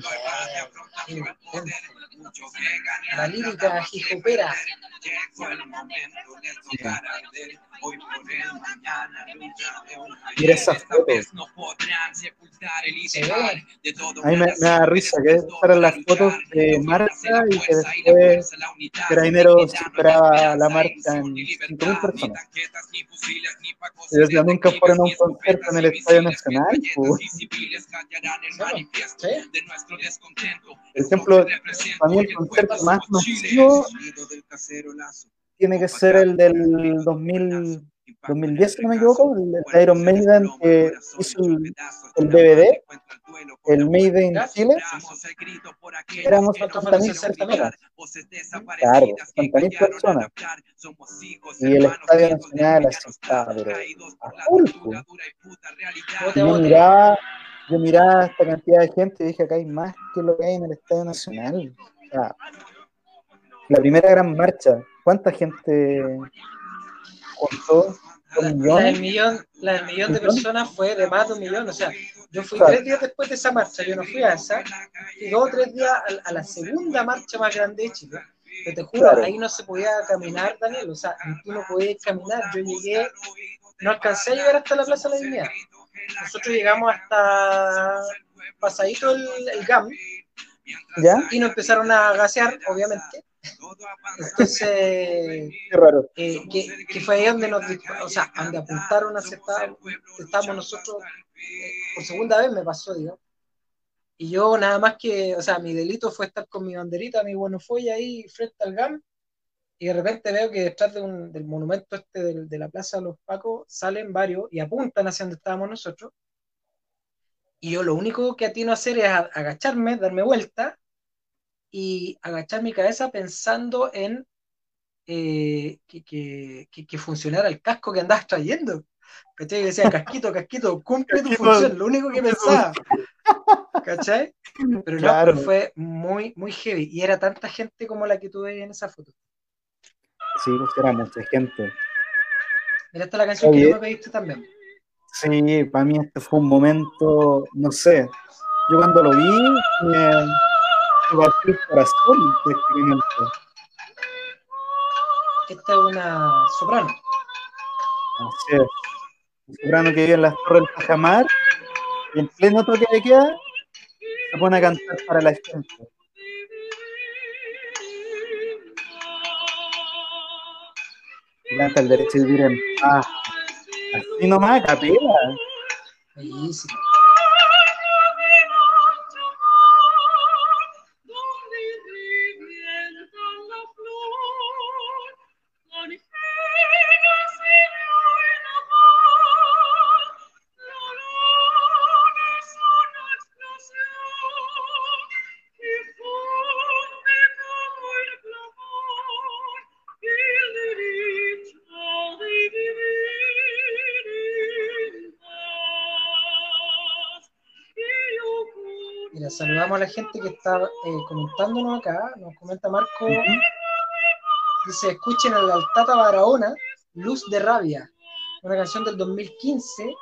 La lírica hijopera. Mira esa foto. Se ve. A mí me, me da risa que fueran las fotos de marcha y que después superaba la marcha en 5.000 personas. Nunca fueron a un concierto en el Estadio Nacional. Por ejemplo, para mí el concierto más masivo tiene que ser el del 2000, 2010, si no me equivoco, el de Iron Maiden que hizo el, el DVD, el Maiden Chile, éramos ¿Cuántos fueron? 80.000 60.000. personas. Claro, 60.000 personas. Y el Estadio Nacional así estaba, pero a full, pues. Yo miraba, yo miraba esta cantidad de gente y dije, acá hay más que lo que hay en el Estadio Nacional. O sea, la primera gran marcha, ¿cuánta gente contó? ¿Un La del millón? la del millón de personas fue de más de un millón. O sea, yo fui Claro. tres días después de esa marcha, yo no fui a esa, y dos o tres días a, a la segunda marcha más grande de Chile. Pero te juro, Claro. ahí no se podía caminar, Daniel. O sea, tú no podías caminar. Yo llegué, no alcancé a llegar hasta la Plaza de la Dignidad. Nosotros llegamos hasta pasadito el, el GAM ¿Ya? y nos empezaron a gasear, obviamente. Entonces, Qué raro. eh, que, que fue ahí donde nos o sea, donde apuntaron hacia estábamos, estábamos nosotros, eh, por segunda vez me pasó, digamos. Y yo nada más que, o sea, mi delito fue estar con mi banderita, mi bueno fue ahí frente al GAM, y de repente veo que detrás de un- del monumento este del- de, la Plaza de los Pacos salen varios y apuntan hacia donde estábamos nosotros. Y yo lo único que atino a hacer es a- agacharme, darme vuelta y agachar mi cabeza pensando en eh, que, que, que, que funcionara el casco que andabas trayendo. ¿Cachai? Y decía, casquito, casquito, cumple tu función, lo único que pensaba. ¿Cachai? Pero no, pero fue muy, muy heavy. Y era tanta gente como la que tuve en esa foto. Sí, pues era mucha gente. Mira, esta es la canción que tú me pediste también. Sí, para mí este fue un momento, no sé. Yo cuando lo vi, me, me partió el corazón prácticamente. Esta es una soprano. Así es. Un soprano que vive en las torres del Tajamar y en pleno toque de queda se pone a cantar para la gente. Canta el derecho de vivir en paz. Así nomás, capela. Bellísimo. Saludamos a la gente que está eh, comentándonos acá. Nos comenta Marco. Dice, escuchen a la Altata Barahona, Luz de Rabia, una canción del 2015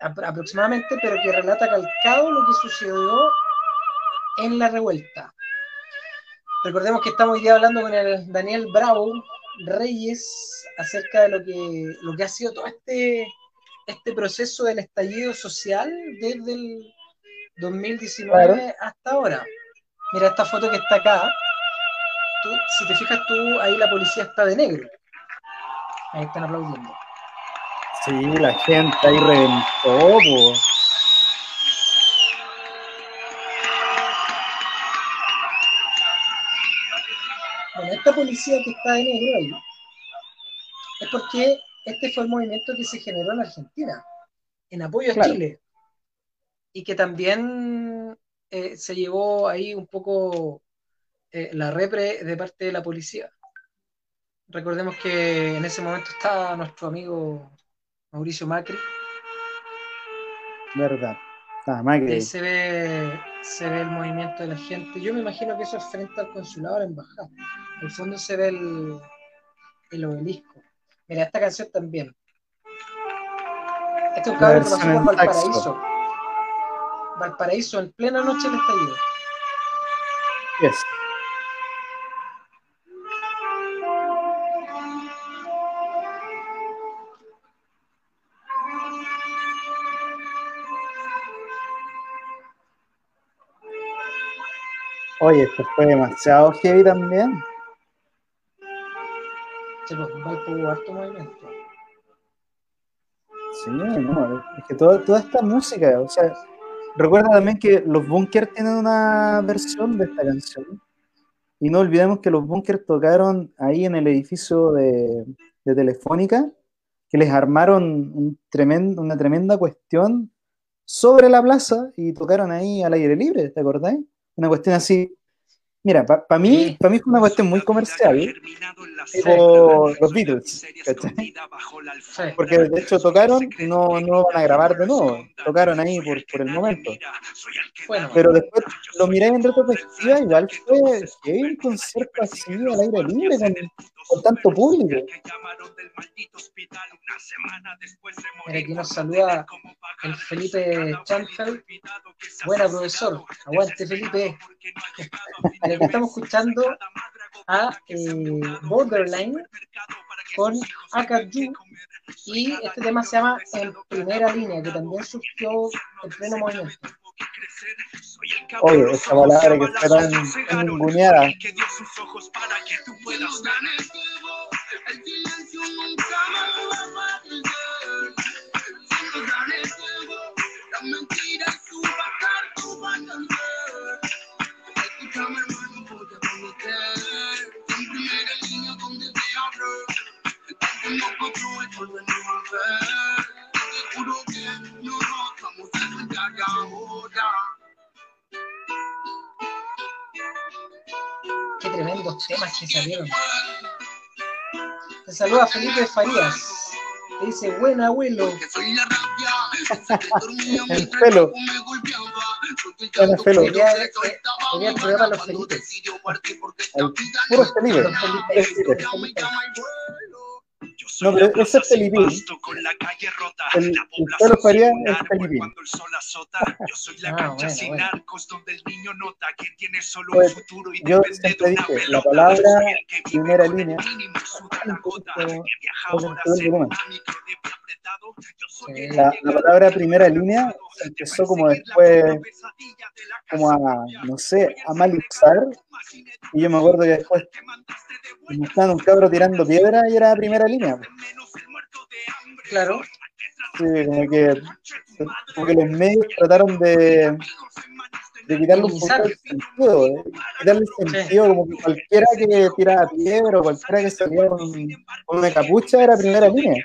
apro- aproximadamente, pero que relata calcado lo que sucedió en la revuelta. Recordemos que estamos hoy día hablando con el Daniel Bravo Reyes acerca de lo que, lo que ha sido todo este, este proceso del estallido social desde el 2019 hasta ahora. Mira esta foto que está acá. Tú, si te fijas tú, ahí la policía está de negro. Ahí están aplaudiendo. Sí, la gente ahí reventó, po. Bueno, esta policía que está de negro ahí es porque este fue el movimiento que se generó en Argentina, en apoyo a. Chile, y que también eh, se llevó ahí un poco eh, la repre de parte de la policía. Recordemos que en ese momento estaba nuestro amigo Mauricio Macri, Verdad. Ah, Macri. ahí se ve, se ve el movimiento de la gente. Yo me imagino que eso es frente al consulado, a la embajada. Al fondo se ve el, el obelisco. Mira, esta canción también. Este es un cabrón que pasó por. Valparaíso. Valparaíso en plena noche del estallido. Yes. Oye, esto fue demasiado heavy también. Sí, pues, en Valpo hubo harto movimiento. Sí, no, es que toda, toda esta música, o sea, recuerda también que los Bunkers tienen una versión de esta canción. Y no olvidemos que los Bunkers tocaron ahí en el edificio de, Telefónica, que les armaron una tremenda cuestión sobre la plaza y tocaron ahí al aire libre, ¿te acordáis? Una cuestión así. Mira, para mí, Sí. para mí fue una cuestión muy comercial, tipo los Beatles. Porque de hecho tocaron y no, no van a grabar de nuevo. Tocaron ahí por, por el momento. Bueno, Pero después lo miré en retrospectiva, igual fue que un concierto así al aire libre con, con tanto público. Mira, aquí nos saluda el Felipe Chanfeld. Buena, profesor. Aguante, Felipe. Aquí estamos escuchando a eh, Borderline con Akadu y este tema se llama En Primera Línea, que también surgió en pleno movimiento. Oye, esa palabra que fue tan, tan ninguneada. El silencio nunca me va a aparecer. Siempre daré fuego. La mentira es su bajar, tú vas a entender. Escúchame, hermano, voy a prometer. En primera línea donde te hablo. Aunque no a ver. Te juro que no Qué tremendos temas que salieron. Te saluda Felipe Farías. Te dice, buen abuelo. El pelo. pelo. que Quería- soltaba, quería mano Los Felipes. decidió partir porque Al vida puro no Felipe. Don Felipe. Es Felipe. ya me llama el vuelo. No, pero ese es Felipín. El, el es Felipín. Yo soy la Ah, cancha bueno, sin bueno. arcos donde el niño nota que tiene solo Pues, un futuro y yo depende siempre de una dije, la pelota. palabra Soy el que vive primera con el línea, mínimo y suda la un gota. Que viaja el apretado. Yo soy Sí. el La, la palabra primera línea empezó como la después, la como a, no sé, a mal usar. Y yo me acuerdo que después me estaban un cabro tirando piedra y era primera línea. Claro. Sí, como que, como que los medios trataron de, de quitarle un poco el sentido, de quitarle el sentido, como que cualquiera que tiraba piedra o cualquiera que salía con, con una capucha era primera línea.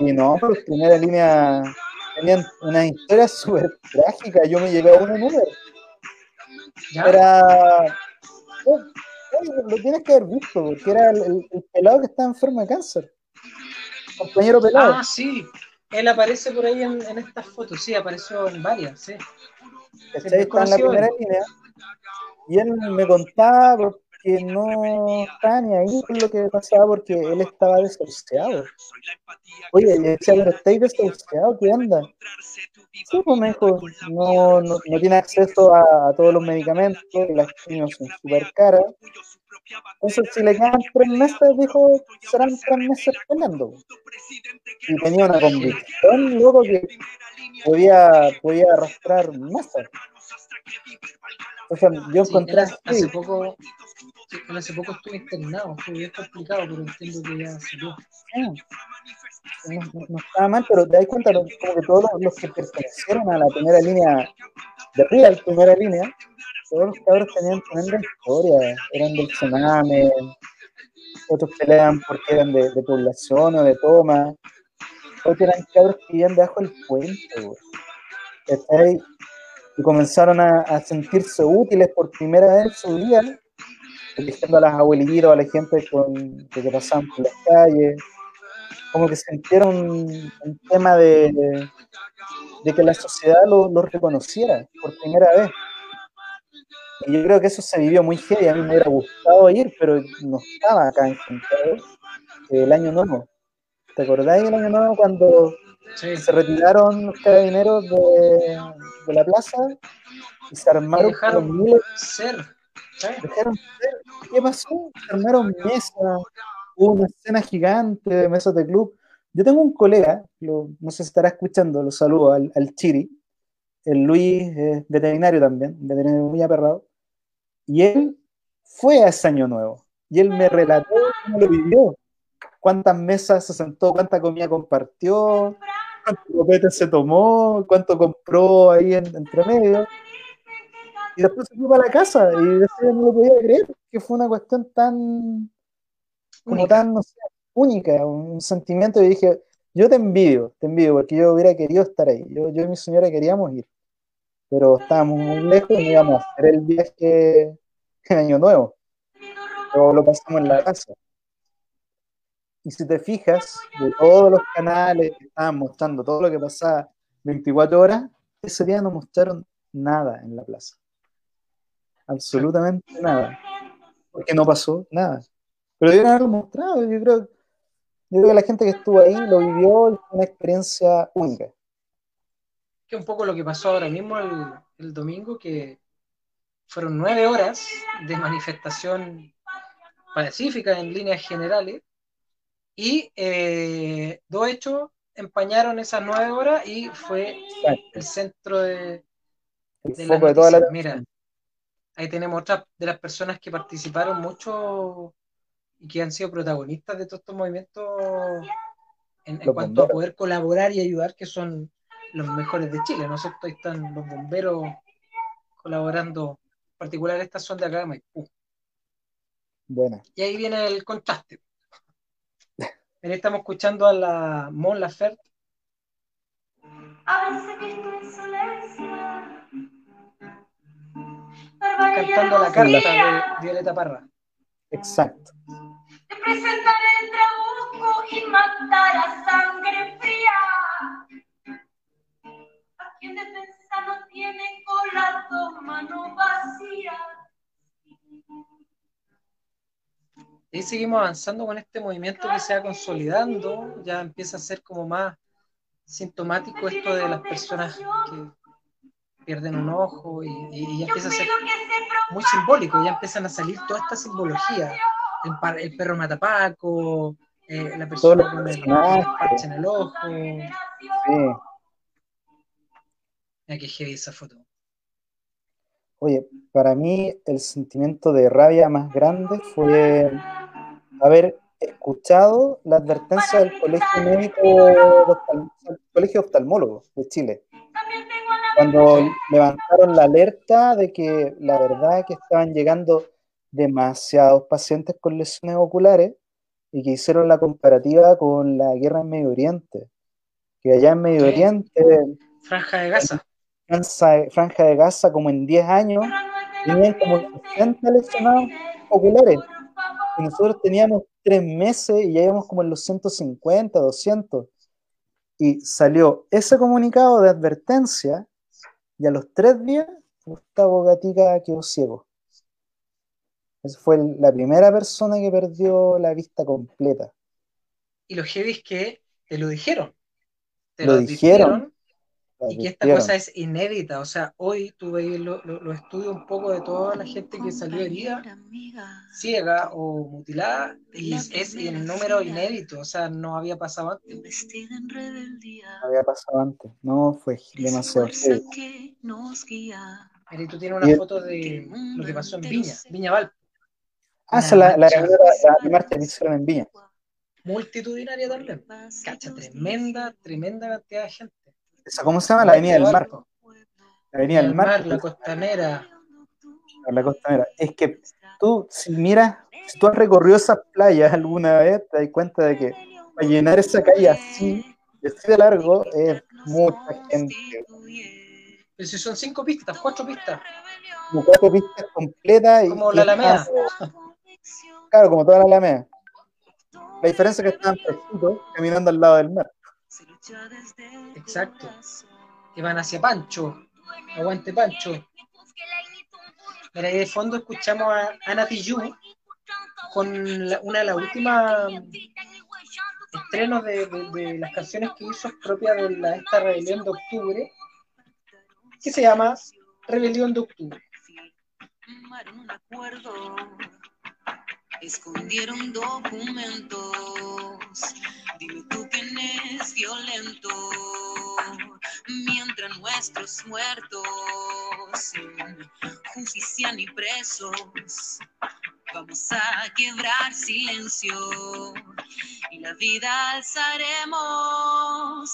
Y no, pues primera línea tenían una historia súper trágica. Yo me llevé a una número. Era. Lo tienes que haber visto, porque era el, el- el pelado que estaba enfermo de cáncer. Compañero pelado. Ah, sí. Él aparece por ahí en, en estas fotos. Sí, apareció en varias. Sí. Estaba en la primera él. línea. Y él me contaba porque no estaba ni ahí con lo que pasaba porque él estaba desahuciado. Oye, y decía, pero estáis desahuciado, ¿qué onda? Sí, pues me dijo, no, no, no tiene acceso a, todos los medicamentos, las quimios son súper caras. Entonces, si le quedan tres meses, dijo, serán tres meses peleando. Y tenía una convicción, loco, que podía, podía arrastrar masas. Entonces, yo Sí, encontré él hace, poco, sí, hace poco estuvo internado, fue bien complicado, pero entiendo que ya salió. no, no- no estaba mal, pero te das cuenta, como que todos los, que pertenecieron a la primera línea de Real, primera línea, todos los cabros tenían tremenda historia, eran del tsunami, otros peleaban porque eran de, población o de toma, otros eran cabros que vivían debajo del puente. Y comenzaron a, a sentirse útiles por primera vez en su vida, eligiendo a las abuelitas o a la gente con, que que pasaban por las calles, como que sintieron un, un tema de, de que la sociedad los lo reconociera por primera vez. Y yo creo que eso se vivió muy heavy, a mí me hubiera gustado ir, pero no estaba acá en Santiago el año nuevo. ¿Te acordáis del año nuevo cuando Sí, se retiraron los carabineros de, de la plaza y se armaron dejaron miles ser. Dejaron ser. ¿Qué pasó? Armaron mesas, hubo una escena gigante de mesas de club. Yo tengo un colega, lo- no sé si estará escuchando, lo saludo al, al Chiri, el Luis veterinario también, veterinario muy aperrado, y él fue a ese año nuevo, y él me relató cómo lo vivió, cuántas mesas se sentó, cuánta comida compartió, cuántos copetes se tomó, cuánto compró ahí en, entre medio. Y después se fue para la casa y decía, no lo podía creer, que fue una cuestión tan, como Única. tan, no sé, única, un sentimiento. Y dije, yo te envidio, te envidio, porque yo hubiera querido estar ahí. Yo, yo y mi señora queríamos ir, pero estábamos muy lejos y íbamos a hacer el viaje en Año Nuevo. Pero lo pasamos en la casa. Y si te fijas, de todos los canales que estaban mostrando todo lo que pasaba 24 horas, ese día no mostraron nada en la plaza. Absolutamente nada. Porque no pasó nada. Pero debieron haberlo mostrado. Yo creo, yo creo que la gente que estuvo ahí lo vivió y fue una experiencia única. que un poco lo que pasó ahora mismo el, el domingo, que fueron nueve horas de manifestación pacífica en líneas generales, y eh, dos hechos empañaron esas nueve horas y fue el centro de, El de la foco de toda la. Mira, ahí tenemos otras de las personas que participaron mucho y que han sido protagonistas de todos estos movimientos en, cuanto a poder colaborar y ayudar, que son los mejores de Chile, ¿no es cierto? Ahí están los bomberos colaborando, en particular estas son de acá de Maipú. Buena. Y ahí viene el contraste. Ahí estamos escuchando a la Mon Laferte A veces visto en silencio. Cantando la carta de Violeta Parra. Exacto. Te presentaré el trabuco y matar a sangre fría. A quien defensa no tiene cola, dos manos vacías. Y seguimos avanzando con este movimiento que se va consolidando, ya empieza a ser como más sintomático esto de las personas que pierden un ojo y, y ya empieza a ser muy simbólico, ya empiezan a salir toda esta simbología, el, par- el perro matapaco, eh, la persona con el, parche en el ojo, Sí. mira que heavy esa foto. Oye, para mí el sentimiento de rabia más grande fue haber escuchado la advertencia del Colegio Médico, del Colegio Oftalmólogo de Chile, cuando levantaron la alerta de que la verdad que estaban llegando demasiados pacientes con lesiones oculares y que hicieron la comparativa con la guerra en Medio Oriente, que allá en Medio Sí. Oriente, Franja de Gaza. franja, franja de Gaza, como en 10 años, tenían como 60 lesionados oculares. Y nosotros teníamos 3 meses y ya íbamos como en los 150, 200. Y salió ese comunicado de advertencia y a los 3 días Gustavo Gatica quedó ciego. Esa fue la primera persona que perdió la vista completa. Y lo heavy es que te lo dijeron. Te Lo dijeron. Y que esta cosa es inédita, o sea, hoy tú veis los lo, lo estudios un poco de toda la gente que salió herida, ciega o mutilada, y es, en número inédito, o sea, no había pasado antes. Vestida en rebeldía, No había pasado antes. No, fue demasiado fuerza heavy. que nos guía. Mira, y tú tienes una Y- foto de lo que pasó en Viña, Viña Valpo. Ah, esa la, la, la, la- la marcha que hicieron en Viña. Multitudinaria también. Cacha, tremenda, tremenda cantidad de gente. Esa, ¿Cómo se llama? La Avenida del Mar. La Avenida del Mar. la costanera. la costanera. Es que tú, si miras, si tú has recorrido esas playas alguna vez, te das cuenta de que para llenar esa calle así, así de largo, es mucha gente. Pero si son cinco pistas, cuatro pistas. Como cuatro pistas completas. Y, Como y la Alameda. Claro, como toda la Alameda. La diferencia es que estaban fresquitos caminando al lado del mar. Exacto. Que van hacia Pancho. Aguante Pancho. Mira, ahí de fondo escuchamos a Ana Tijoux con la- una de las últimas estrenos de, de- de las canciones que hizo propia de la, esta rebelión de octubre, que se llama Rebelión de Octubre. Escondieron documentos. Dime tú quién es violento, mientras nuestros muertos, sin justicia ni presos, vamos a quebrar silencio y la vida alzaremos.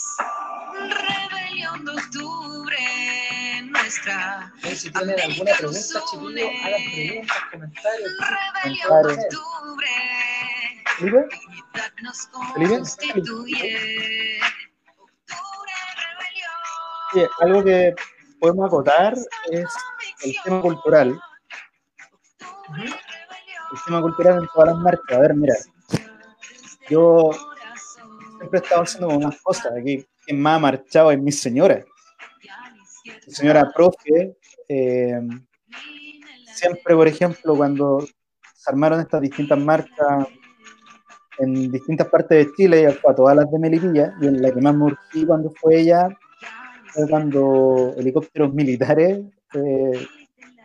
Rebelión de octubre, nuestra Si tienen alguna pregunta, chiquillos, hagan preguntas, comentarios. rebelión algo que podemos acotar es el tema cultural. El tema cultural en todas las marcas. A ver, mira, yo siempre he estado haciendo unas cosas. Aquí, quien más ha marchado es mi señora. Señora profe, eh, siempre, por ejemplo, cuando se armaron estas distintas marchas en distintas partes de Chile, a todas las de Melipilla, y en la que más me urgí cuando fue ella, fue cuando helicópteros militares eh,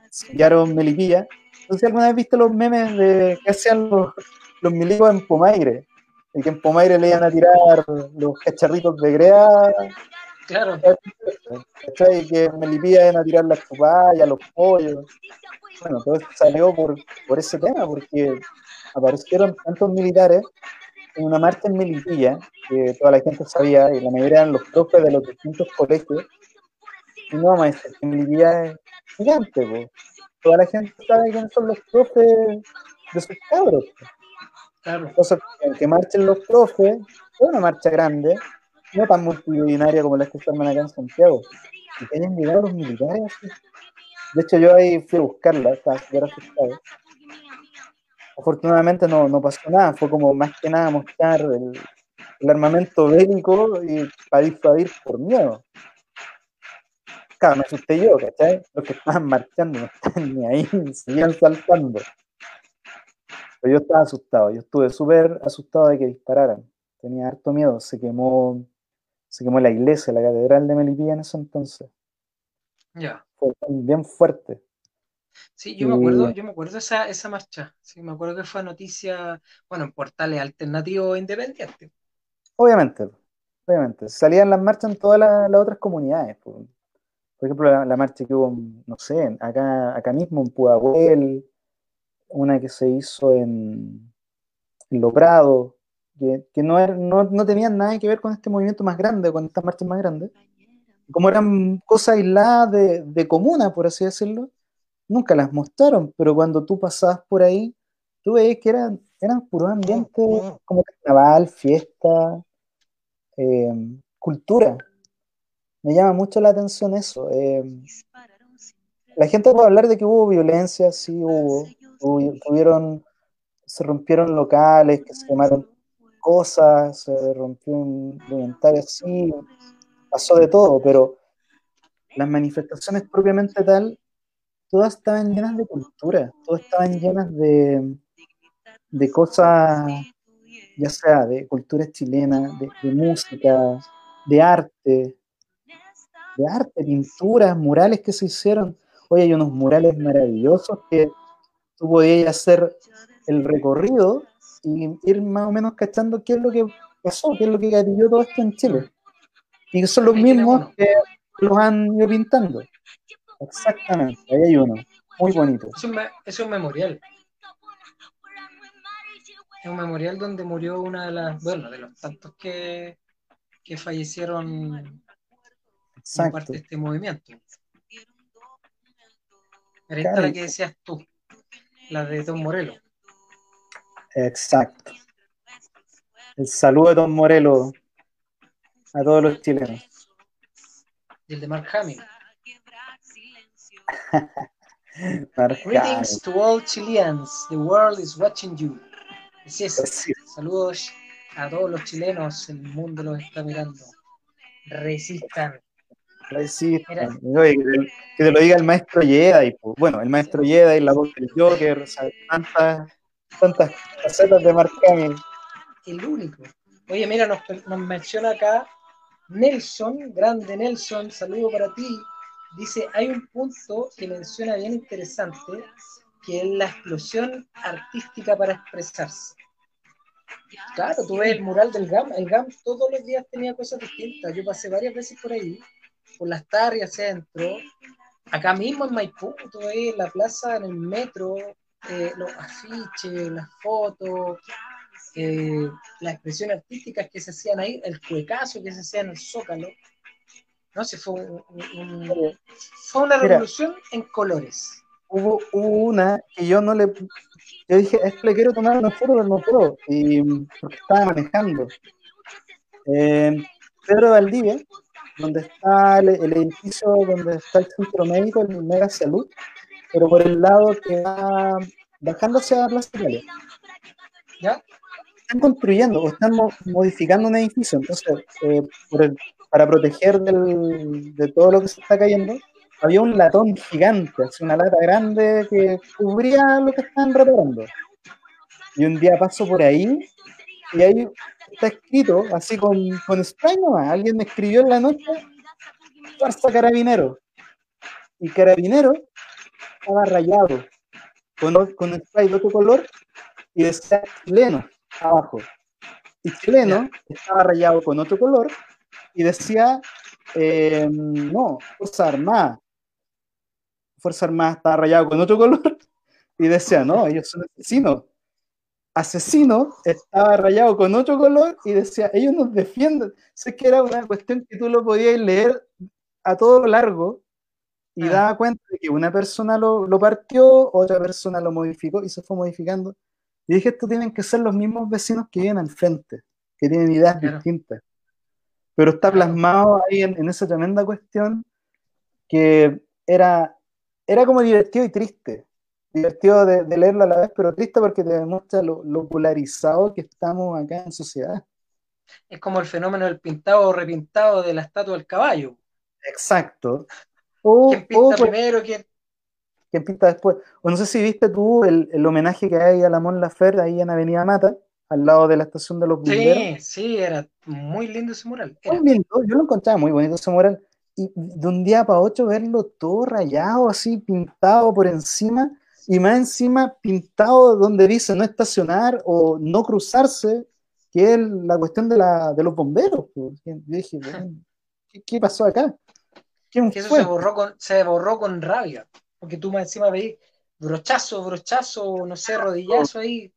sellaron Melipilla. Si alguna vez viste los memes de que hacían los, los milicos en Pomaire, y que en Pomaire le iban a tirar los cacharritos de grea Claro, ¿cachai? Que Melipilla iban a tirar las chupallas, los pollos. Bueno, todo esto salió por, por ese tema, porque aparecieron tantos militares en una marcha en Melipilla, que toda la gente sabía, y la mayoría eran los profes de los distintos colegios. Y no, maestro, que Melipilla es gigante, po. Toda la gente sabe quiénes son los profes de sus cabros. claro. Entonces, que- marchen los profes, es una marcha grande, no tan multitudinaria como la que arman acá en Santiago. Y que hayan llegado los militares. De hecho, yo ahí fui a buscarla, estaba súper asustado. Afortunadamente no, no pasó nada, fue como más que nada mostrar el, el armamento bélico y para disuadir por miedo. Claro, me asusté yo, ¿cachai? Los que estaban marchando no estaban ni ahí, seguían saltando. Pero yo estaba asustado, yo estuve súper asustado de que dispararan. Tenía harto miedo, se quemó, se quemó la iglesia, la catedral de Melipilla en ese entonces. Ya. Fue bien fuerte. Sí, yo me acuerdo, yo me acuerdo esa, esa marcha. Sí, me acuerdo que fue noticia, bueno, en portales alternativos e independientes. Obviamente, obviamente. Salían las marchas en todas la- las otras comunidades. po. Por ejemplo, la, la marcha que hubo, no sé, acá, acá mismo en Pudahuel, una que se hizo en, en Lo Prado, que, no, era- no, no tenían nada que ver con este movimiento más grande, con estas marchas más grandes. Como eran cosas aisladas de, de comuna, por así decirlo, nunca las mostraron, pero cuando tú pasabas por ahí, tú veías que eran, eran puros ambientes como carnaval, fiesta, eh, cultura. Me llama mucho la atención eso. eh, la gente puede hablar de que hubo violencia, sí hubo, hubo- se rompieron locales, que se quemaron cosas, se rompió un inventario, sí, pasó de todo, pero las manifestaciones propiamente tal, todas estaban llenas de cultura, todas estaban llenas de, de cosas, ya sea de cultura chilena, de, de música, de arte, de arte, pinturas, murales que se hicieron. Hoy hay unos murales maravillosos que tú podías hacer el recorrido y ir más o menos cachando qué es lo que pasó, qué es lo que gatilló todo esto en Chile. Y que son los mismos que los han ido pintando. Exactamente, ahí hay uno. Muy bonito. Es un, es un memorial. Es un memorial donde murió una de las, bueno, de los tantos que, que fallecieron Exacto. parte de este movimiento. Pero esta la que decías tú, la de Don Morelos. Exacto. El saludo de Don Morelos a todos los chilenos. Y el de Mark Hamill. Marcado. Greetings to all Chileans. The world is watching you. Así es. Sí. Saludos a todos los chilenos. El mundo los está mirando. Resistan. Resistan. Oye, que, te, lo diga el maestro Jedi. pues. Bueno, el maestro Jedi, la voz del Joker, tantas, tantas facetas de Mark Hamill. El único. Oye, mira, nos, menciona acá Nelson, grande Nelson, saludo para ti. Dice, hay un punto que menciona bien interesante, que es la explosión artística para expresarse. Claro, tú ves el mural del GAM, el GAM todos los días tenía cosas distintas. Yo pasé varias veces por ahí, por las tardes centro, acá mismo en Maipú, tú ves la plaza, en el metro, eh, los afiches, las fotos, eh, las expresiones artísticas que se hacían ahí, el cuecazo que se hacía en el Zócalo. No sé, fue, un- fue una Mira. revolución en colores. Hubo, una que yo no le. Yo dije, esto le quiero tomar una foto, pero no puedo. Y porque estaba manejando. En Pedro Valdivia, donde está el, el edificio donde está el centro médico, el Mega Salud, pero por el lado que va bajando hacia Plaza Italia. ¿Ya? Están construyendo o están mo- modificando un edificio. Entonces, eh, por el- para proteger del- de todo lo que se está cayendo, había un latón gigante, así una lata grande que cubría lo que estaban reparando. Y un día paso por ahí y ahí está escrito, así con, con spray nomás. Alguien me escribió en la noche, Fuerza Carabinero. Y Carabinero estaba rayado con, con spray de otro color y decía chileno abajo. Y chileno estaba rayado con otro color y decía, eh, no, Fuerza Armada. Fuerza Armada estaba rayado con otro color y decía, no, ellos son asesinos. Asesino estaba rayado con otro color y decía, ellos nos defienden. Sé que era una cuestión que tú lo podías leer a todo largo y Ah. daba cuenta de que una persona lo, lo partió, otra persona lo modificó y se fue modificando. Y dije, estos tienen que ser los mismos vecinos que viven al frente, que tienen ideas Claro. distintas. Pero está plasmado ahí en, en esa tremenda cuestión que era, era como divertido y triste. Divertido de, de leerlo a la vez, pero triste porque te demuestra lo, lo polarizado que estamos acá en sociedad. Es como el fenómeno del pintado o repintado de la estatua del caballo. Exacto. O, ¿Quién o pinta por- primero? ¿Quién? ¿Quién pinta después? O no sé si viste tú el, el homenaje que hay a la Mon Laferte ahí en Avenida Mata, al lado de la estación de los bomberos. Sí, sí, era muy lindo ese mural. Era. Muy lindo, yo lo encontraba muy bonito ese mural. Y de un día para otro verlo todo rayado, así pintado por encima, y más encima pintado donde dice no estacionar o no cruzarse, que es la cuestión de, la, de los bomberos. pues. Yo dije, bueno, ¿qué, qué pasó acá? ¿Quién Que eso fue? se borró con, se borró con rabia. Porque tú más encima veis brochazo, brochazo, no sé, rodillazo ahí.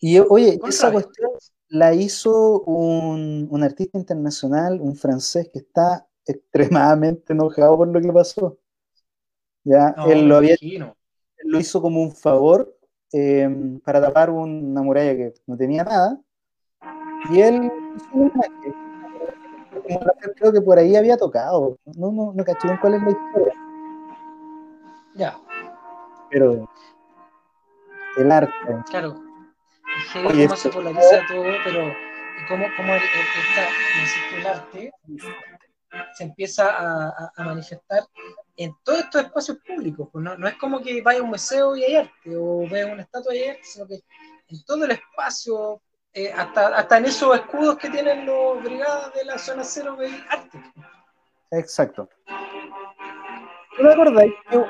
Y oye, Con esa rabia. cuestión la hizo un, un artista internacional, un francés que está extremadamente enojado por lo que pasó. Ya, No, él lo había él lo hizo como un favor eh, para tapar una muralla que no tenía nada. Y él hizo un Creo que por ahí había tocado. No, no, no caché cuál es la historia. Ya, Pero el arte. claro. Es cómo se polariza todo, pero y cómo, cómo el, el- arte se empieza a, a- a manifestar en todos estos espacios públicos. Pues no, no es como que vaya a un museo y hay arte, o vea una estatua y hay arte, sino que en todo el espacio, eh, hasta, hasta en esos escudos que tienen los brigadas de la zona cero hay arte. Exacto. ¿Tú te acordáis que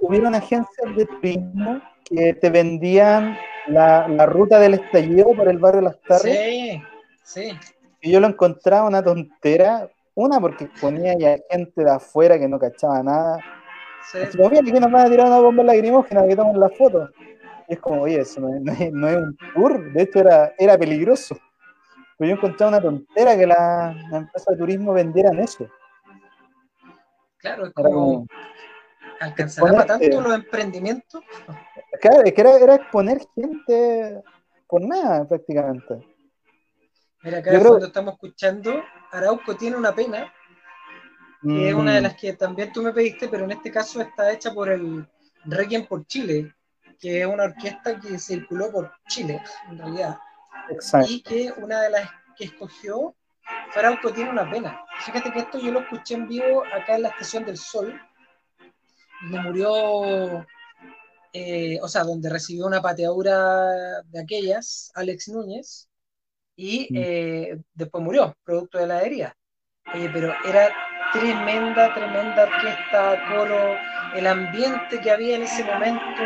hubieron agencias de turismo que te vendían la, la ruta del estallido por el barrio Las Tarrias? Sí, sí. Y yo lo encontraba una tontera, una porque ponía ya gente de afuera que no cachaba nada, Sí. Así como, bien, aquí nos van a tirar una bomba lacrimógena que toman la foto. Es como, oye, eso no es, no es- no es un tour, de hecho era, era peligroso. Pero yo encontraba una tontera que la, la empresa de turismo vendieran eso. Claro, es como, como, ¿alcanzará tanto los emprendimientos? claro, es que era, era exponer gente por nada prácticamente. Mira, acá creo- fondo estamos escuchando, Arauco tiene una pena, que es una de Mm, las que también tú me pediste, pero en este caso está hecha por el Requiem por Chile, que es una orquesta que circuló por Chile, en realidad, Exacto. y que una de las que escogió fue Arauco tiene una pena. Fíjate que esto yo lo escuché en vivo acá en la Estación del Sol, donde murió, eh, o sea, donde recibió una pateadura de aquellas, Alex Núñez, y Mm. eh, después murió, producto de la herida. Oye, pero era tremenda, tremenda orquesta, coro, el ambiente que había en ese momento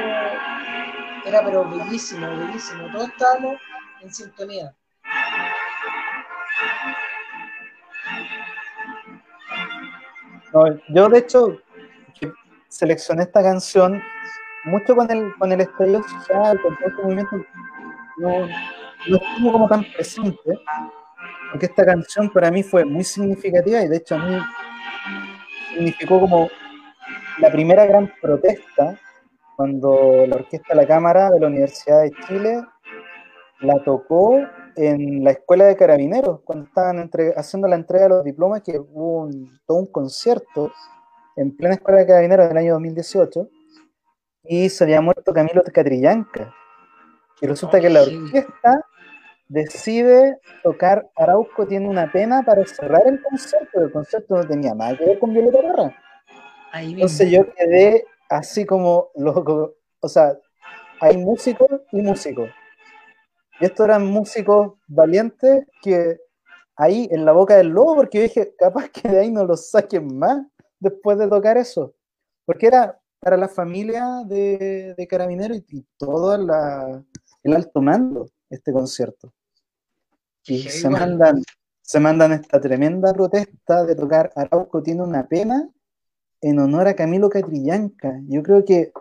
era pero bellísimo, bellísimo. Todos estábamos en sintonía. No, yo de hecho seleccioné esta canción mucho con el, con el social, con todo este movimiento, no, no estuvo como tan presente, porque esta canción para mí fue muy significativa y de hecho a mí significó como la primera gran protesta cuando la Orquesta La Cámara de la Universidad de Chile la tocó en la Escuela de Carabineros, cuando estaban entre- haciendo la entrega de los diplomas, que hubo un- todo un concierto en plena Escuela de Carabineros del año 2018, y se había muerto Camilo Catrillanca. Y resulta que la Sí. orquesta decide tocar Arauco tiene una pena para cerrar el concierto. El concierto no tenía nada que ver con Violeta Parra. Ahí mismo. Entonces yo quedé así como loco. O sea, hay músicos y músicos. Y estos eran músicos valientes que ahí en la boca del lobo, porque yo dije, capaz que de ahí no los saquen más después de tocar eso. Porque era para la familia de, de Carabineros y, y todo la- el alto mando este concierto. Y Qué se igual. mandan, se mandan esta tremenda protesta de tocar Arauco tiene una pena en honor a Camilo Catrillanca. Yo creo que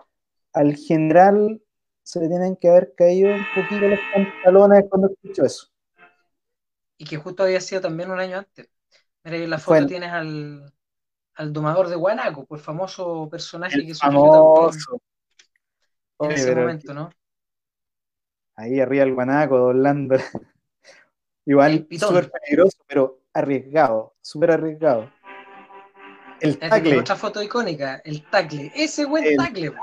al general se le tienen que haber caído un poquito los pantalones cuando escuchó eso. Y que justo había sido también un año antes. Mira, ahí en la foto tienes al, al domador de Guanaco, por el famoso personaje El que surgió famoso. en Oye, ese pero momento, ¿no? Ahí arriba el guanaco doblando. Igual súper peligroso, pero arriesgado, súper arriesgado. El tacle, otra foto icónica, el tacle. Ese buen El- tacle. po.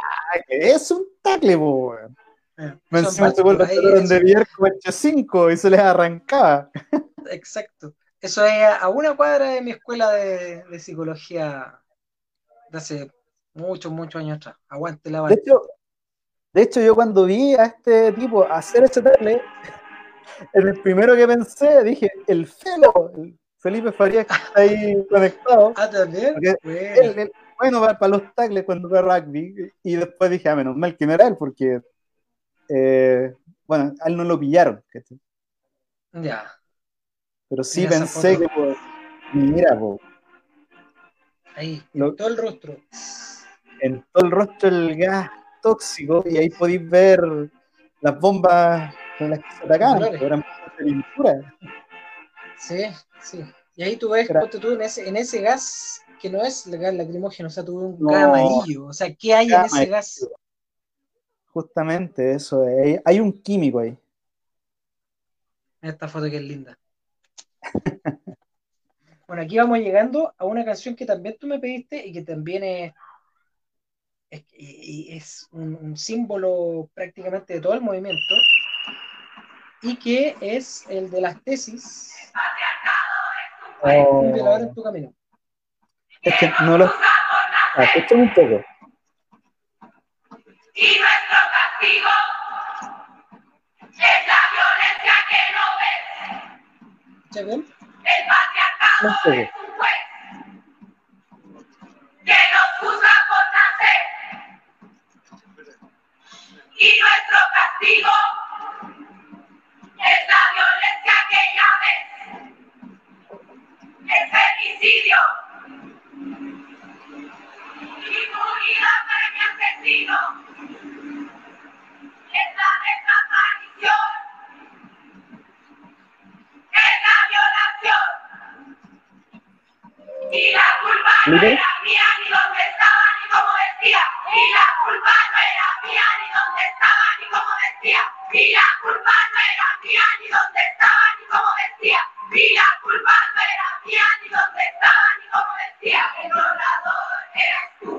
es un tacle, po, weón. Eh, Me encima se vuelve de billar como el 5 y se les arrancaba. Exacto. Eso es a una cuadra de mi escuela de, de psicología de hace muchos, muchos años atrás. Aguante la De bala. hecho, de hecho, yo cuando vi a este tipo hacer ese tackle, en el primero que pensé, dije, el Felo, el Felipe Farías que está ahí conectado, Ah, también. Bueno. él, él- bueno para, para los tackles cuando ve rugby, y después dije, ah, menos mal que no era él, porque, eh, bueno, a él no lo pillaron. Ya. pero sí Mira pensé que, pues, mira, po, Ahí. Lo- Todo el rostro. en todo el rostro el gas tóxico y ahí podéis ver las bombas con las que se atacaban, eran bombas de pintura. Sí, sí. Y ahí tú ves, ponte tú en ese, en ese gas que no es el gas lacrimógeno, o sea, tuve un No. gas amarillo. O sea, ¿qué hay en ese gas? Justamente eso, hay, hay un químico ahí. Esta foto que es linda. Bueno, aquí vamos llegando a una canción que también tú me pediste y que también es, es, y- y es un, un símbolo prácticamente de todo el movimiento y que es el de las tesis Un violador en tu camino. Es que no lo. Ah, escúchame un poco. Y nuestro castigo es la violencia que no ves. ¿Escuchas bien? El patriarcado poco. es un juez que nos juzga por nacer. Y nuestro castigo es la violencia que ya ves, es femicidio, impunidad para mi asesino, es la desaparición, es la violación, y la culpa no era mía ni donde estaban ni cómo decía. Y la culpa no era mía, ni dónde estaba, ni cómo decía. Y la culpa no era mía, ni dónde estaba, ni cómo decía. Y la culpa no era mía, ni dónde estaba, ni cómo decía. El violador eres tú.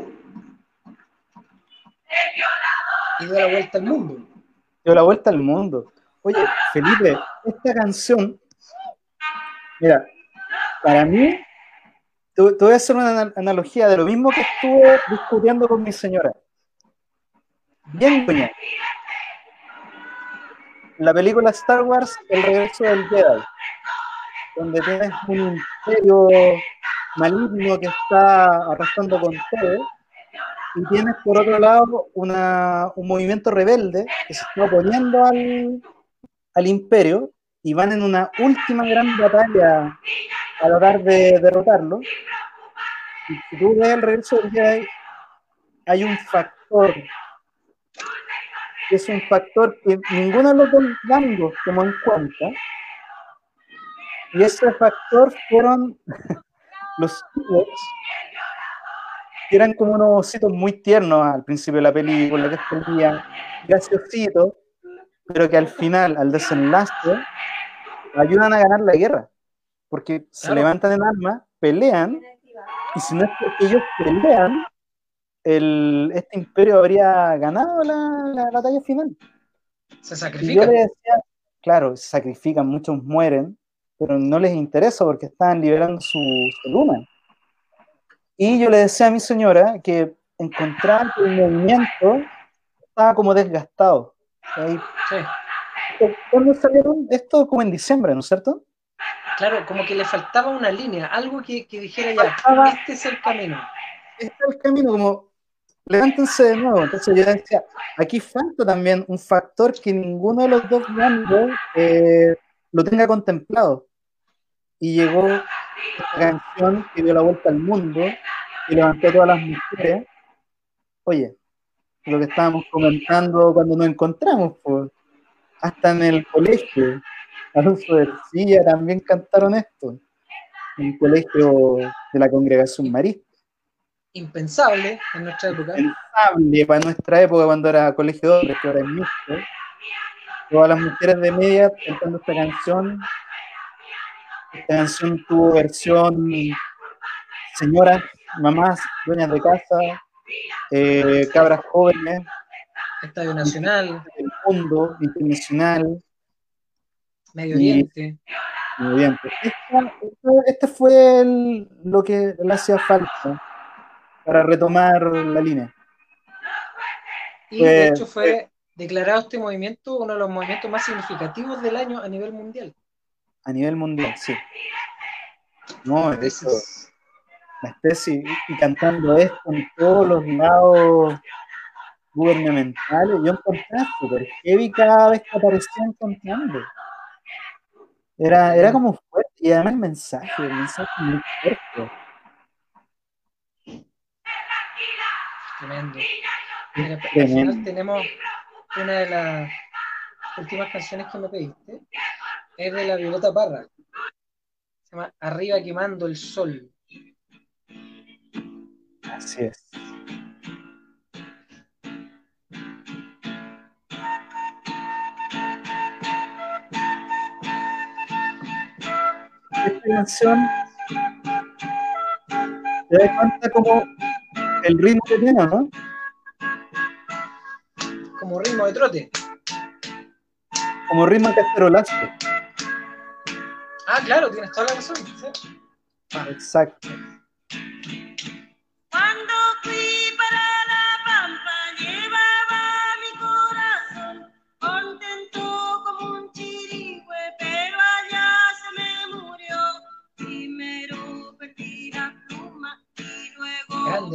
El violador. Y dio la vuelta al mundo. dio la vuelta al mundo. Oye, Felipe, esta canción, mira, para mí, te, voy a hacer una ana- analogía de lo mismo que estuve discutiendo con mi señora. Bien, doña. La película Star Wars, El regreso del Jedi, donde tienes un imperio maligno que está arrasando con todo, y tienes por otro lado una, un movimiento rebelde que se está oponiendo al, al imperio y van en una última gran batalla a tratar de derrotarlo. Y si tú ves el regreso del Jedi, hay un factor que es un factor que ninguno de los dos bandos tomó en cuenta. Y ese factor fueron los Ewoks, que eran como unos ositos muy tiernos al principio de la película, que escondían graciositos, pero que al final, al desenlace, ayudan a ganar la guerra. Porque se Claro. levantan en armas, pelean, y si no es porque ellos pelean, el, este imperio habría ganado la, la batalla final. Se Y yo sacrifica. le decía, claro, se sacrifican, muchos mueren, pero no les interesa porque están liberando su, su luna. Y yo le decía a mi señora que encontraba que el movimiento estaba como desgastado. Sí. ¿Cuándo salieron? Esto como en diciembre, ¿no es cierto? Claro, como que le faltaba una línea, algo que, que dijera ya, Faltaba- este es el camino. Este es el camino, como levántense de nuevo. Entonces yo decía, aquí falta también un factor que ninguno de los dos bandos eh, lo tenga contemplado. Y llegó esta canción que dio la vuelta al mundo y levantó a todas las mujeres. Oye, lo que estábamos comentando cuando nos encontramos, pues, hasta en el colegio, Alonso de Silla también cantaron esto, en un colegio de la congregación marista Impensable en nuestra época. impensable para nuestra época cuando era colegio de hombres, que ahora es mixto. Todas las mujeres de media cantando esta canción. Esta canción tuvo versión señoras, mamás, dueñas de casa, eh, cabras jóvenes Estadio Nacional, del mundo, internacional, Medio Oriente. Pues este fue el- lo que le hacía falta para retomar la línea. Y de Eh, hecho fue declarado este movimiento uno de los movimientos más significativos del año a nivel mundial. A nivel mundial, sí. No, de hecho, Entonces, la especie y, y cantando esto en todos los lados gubernamentales, yo encontré súper heavy cada vez que aparecían cantando. Era, era como fuerte, y además el mensaje, el mensaje muy fuerte. tremendo. Al final tenemos una de las últimas canciones que me pediste. Es de la Violeta Parra. Se llama Arriba quemando el sol. Así es. Canción te das cuenta como el ritmo que tiene, ¿no? Como ritmo de trote. Como ritmo de cacerolazo. Ah, claro, tienes toda la razón. sí. Exacto.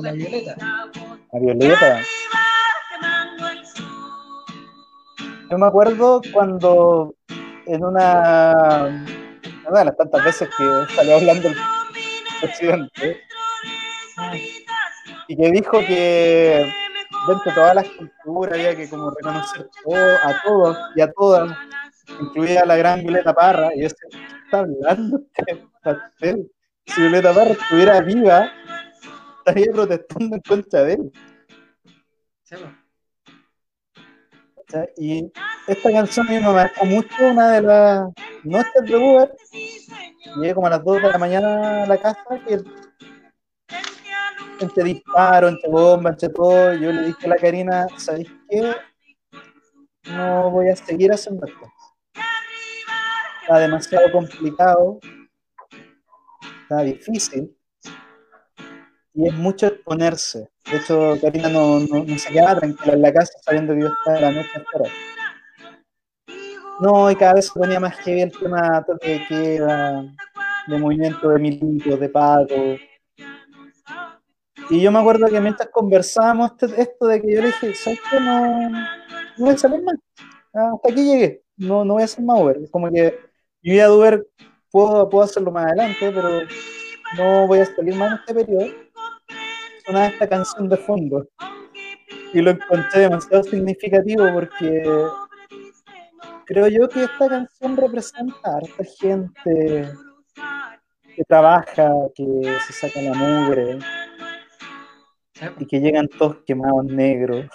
La Violeta. la Violeta. Yo me acuerdo cuando en una, una de las tantas veces que salió hablando el presidente y que dijo que dentro de todas las culturas había que como reconocer todo, a todos y a todas, incluida la gran Violeta Parra, y yo decía, ¿qué está hablando este pastel? si Violeta Parra estuviera viva, estaría protestando en contra de él. Y esta canción a mí me marcó mucho una de las noches de Uber. Llegué como a las 2 de la mañana a la casa, que entre disparos, entre bombas, entre todo, yo le dije a la Karina, ¿sabéis qué? No voy a seguir haciendo esto. Está demasiado complicado, está difícil y es mucho exponerse. De hecho, Karina no, no, se quedaba tranquila en la casa sabiendo que yo estaba la noche afuera. No, y cada vez se ponía más heavy el tema toque de queda, de movimiento de milicos, de pago. Y yo me acuerdo que mientras conversábamos este- esto de que yo le dije, ¿sabes qué? No, no voy a salir más. Hasta aquí llegué. No, no voy a hacer más Uber. Como que mi vida de Uber puedo, puedo hacerlo más adelante, pero no voy a salir más en este periodo. Sonaba esta canción de fondo. Y lo encontré demasiado significativo porque creo yo que esta canción representa a harta gente que trabaja, que se saca la mugre y que llegan todos quemados negros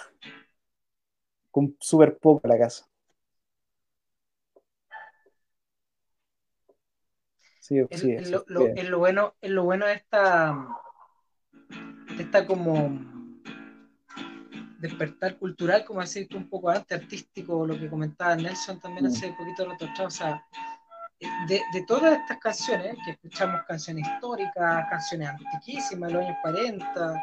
con súper poco a la casa. Sí, Es, sí, es sí, lo, lo- sí. es lo bueno, es lo bueno de esta, de esta como despertar cultural, como decís tú un poco antes, artístico, lo que comentaba Nelson también Mm. hace poquito rato atrás, o sea, de, de todas estas canciones, que escuchamos canciones históricas, canciones antiquísimas, de los años 40,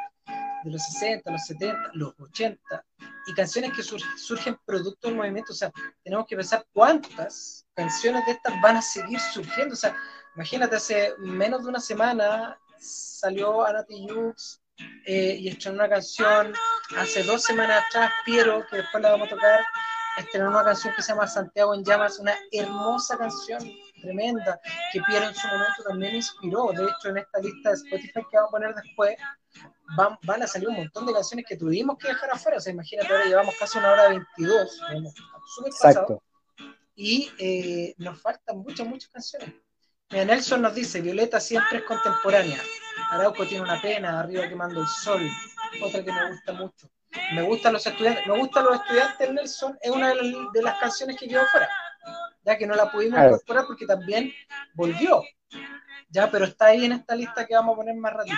de los 60, los 70, los 80, y canciones que sur- surgen producto del movimiento, o sea, tenemos que pensar cuántas canciones de estas van a seguir surgiendo, o sea, imagínate, hace menos de una semana salió Ana Tijoux eh, y estrenó una canción, hace dos semanas atrás Piero, que después la vamos a tocar, estrenó una canción que se llama Santiago en Llamas, una hermosa canción, tremenda, que Piero en su momento también inspiró, de hecho en esta lista de Spotify que vamos a poner después, van, van a salir un montón de canciones que tuvimos que dejar afuera, o sea, imagínate, ahora llevamos casi una hora 22, vamos súper Exacto. y eh, nos faltan muchas, muchas canciones. Mira, Nelson nos dice, Violeta siempre es contemporánea. Arauco tiene una pena, arriba quemando el sol. Otra que me gusta mucho. Me gustan los estudiantes. Me gustan los estudiantes, Nelson. Es una de las, de las canciones que quedó fuera. Ya que no la pudimos incorporar porque también volvió. Ya, pero está ahí en esta lista que vamos a poner más ratito.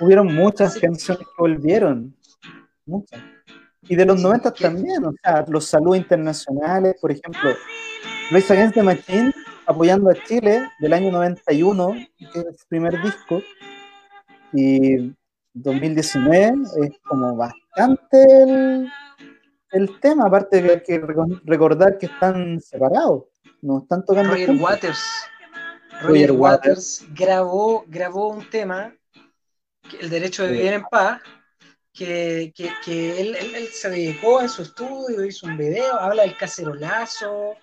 Hubieron muchas canciones que volvieron. Muchas. Y de los Sí, 90 que- también, o sea, los saludos internacionales, por ejemplo, Luis Against the Machine apoyando a Chile del año 91, que es su primer disco, y 2019 es como bastante el, el tema, aparte que hay que reco- recordar que están separados, no están tocando Roger juntos. Waters. Roger Roger Waters. Waters grabó, grabó un tema, El derecho de vivir en paz, que, que, que él, él- él se dedicó en su estudio, hizo un video, habla del cacerolazo,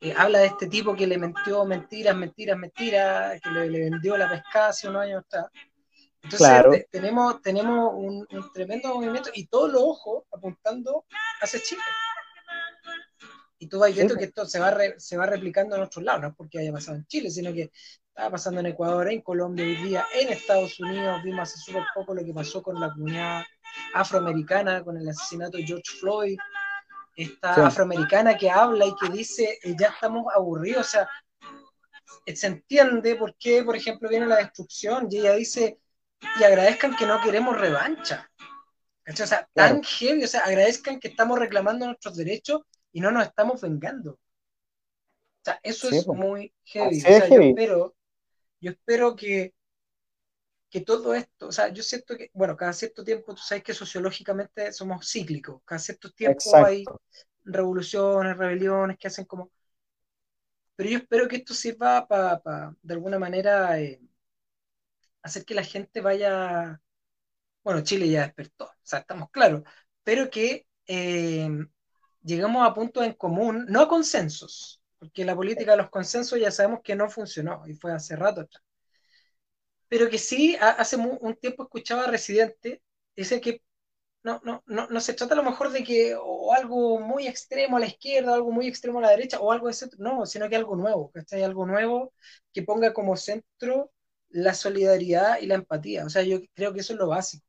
eh, habla de este tipo que le mentió mentiras, mentiras, mentiras, que le, le vendió la pescada hace unos años atrás. Entonces Claro. te- tenemos, tenemos un, un tremendo movimiento y todos los ojos apuntando hacia Chile. Y tú vas Sí, viendo pues. que esto se va, re- se va replicando en otros lados, no es porque haya pasado en Chile, sino que estaba pasando en Ecuador, en Colombia hoy día, en Estados Unidos, vimos hace súper poco lo que pasó con la comunidad afroamericana, con el asesinato de George Floyd, esta Sí. afroamericana que habla y que dice, eh, ya estamos aburridos, o sea, eh, se entiende por qué, por ejemplo, viene la destrucción y ella dice, y agradezcan que no queremos revancha. ¿Cachai? O sea, Claro. tan heavy, o sea, agradezcan que estamos reclamando nuestros derechos y no nos estamos vengando. O sea, eso Sí, es pues. muy heavy. O sea, es yo heavy. espero, yo espero que, que todo esto, o sea, yo siento que, bueno, cada cierto tiempo, tú sabes que sociológicamente somos cíclicos, cada cierto tiempo hay Exacto. revoluciones, rebeliones que hacen como... Pero yo espero que esto sirva para, de alguna manera, eh, hacer que la gente vaya... Bueno, Chile ya despertó, o sea, estamos claros, pero que eh, llegamos a puntos en común, no a consensos, porque la política de los consensos ya sabemos que no funcionó y fue hace rato atrás. Pero que sí, hace un tiempo escuchaba a Residente, dice que no, no, no, no se trata a lo mejor de que o algo muy extremo a la izquierda, o algo muy extremo a la derecha, o algo de centro, no, sino que algo nuevo, ¿cachai? Algo nuevo que ponga como centro la solidaridad y la empatía. O sea, yo creo que eso es lo básico.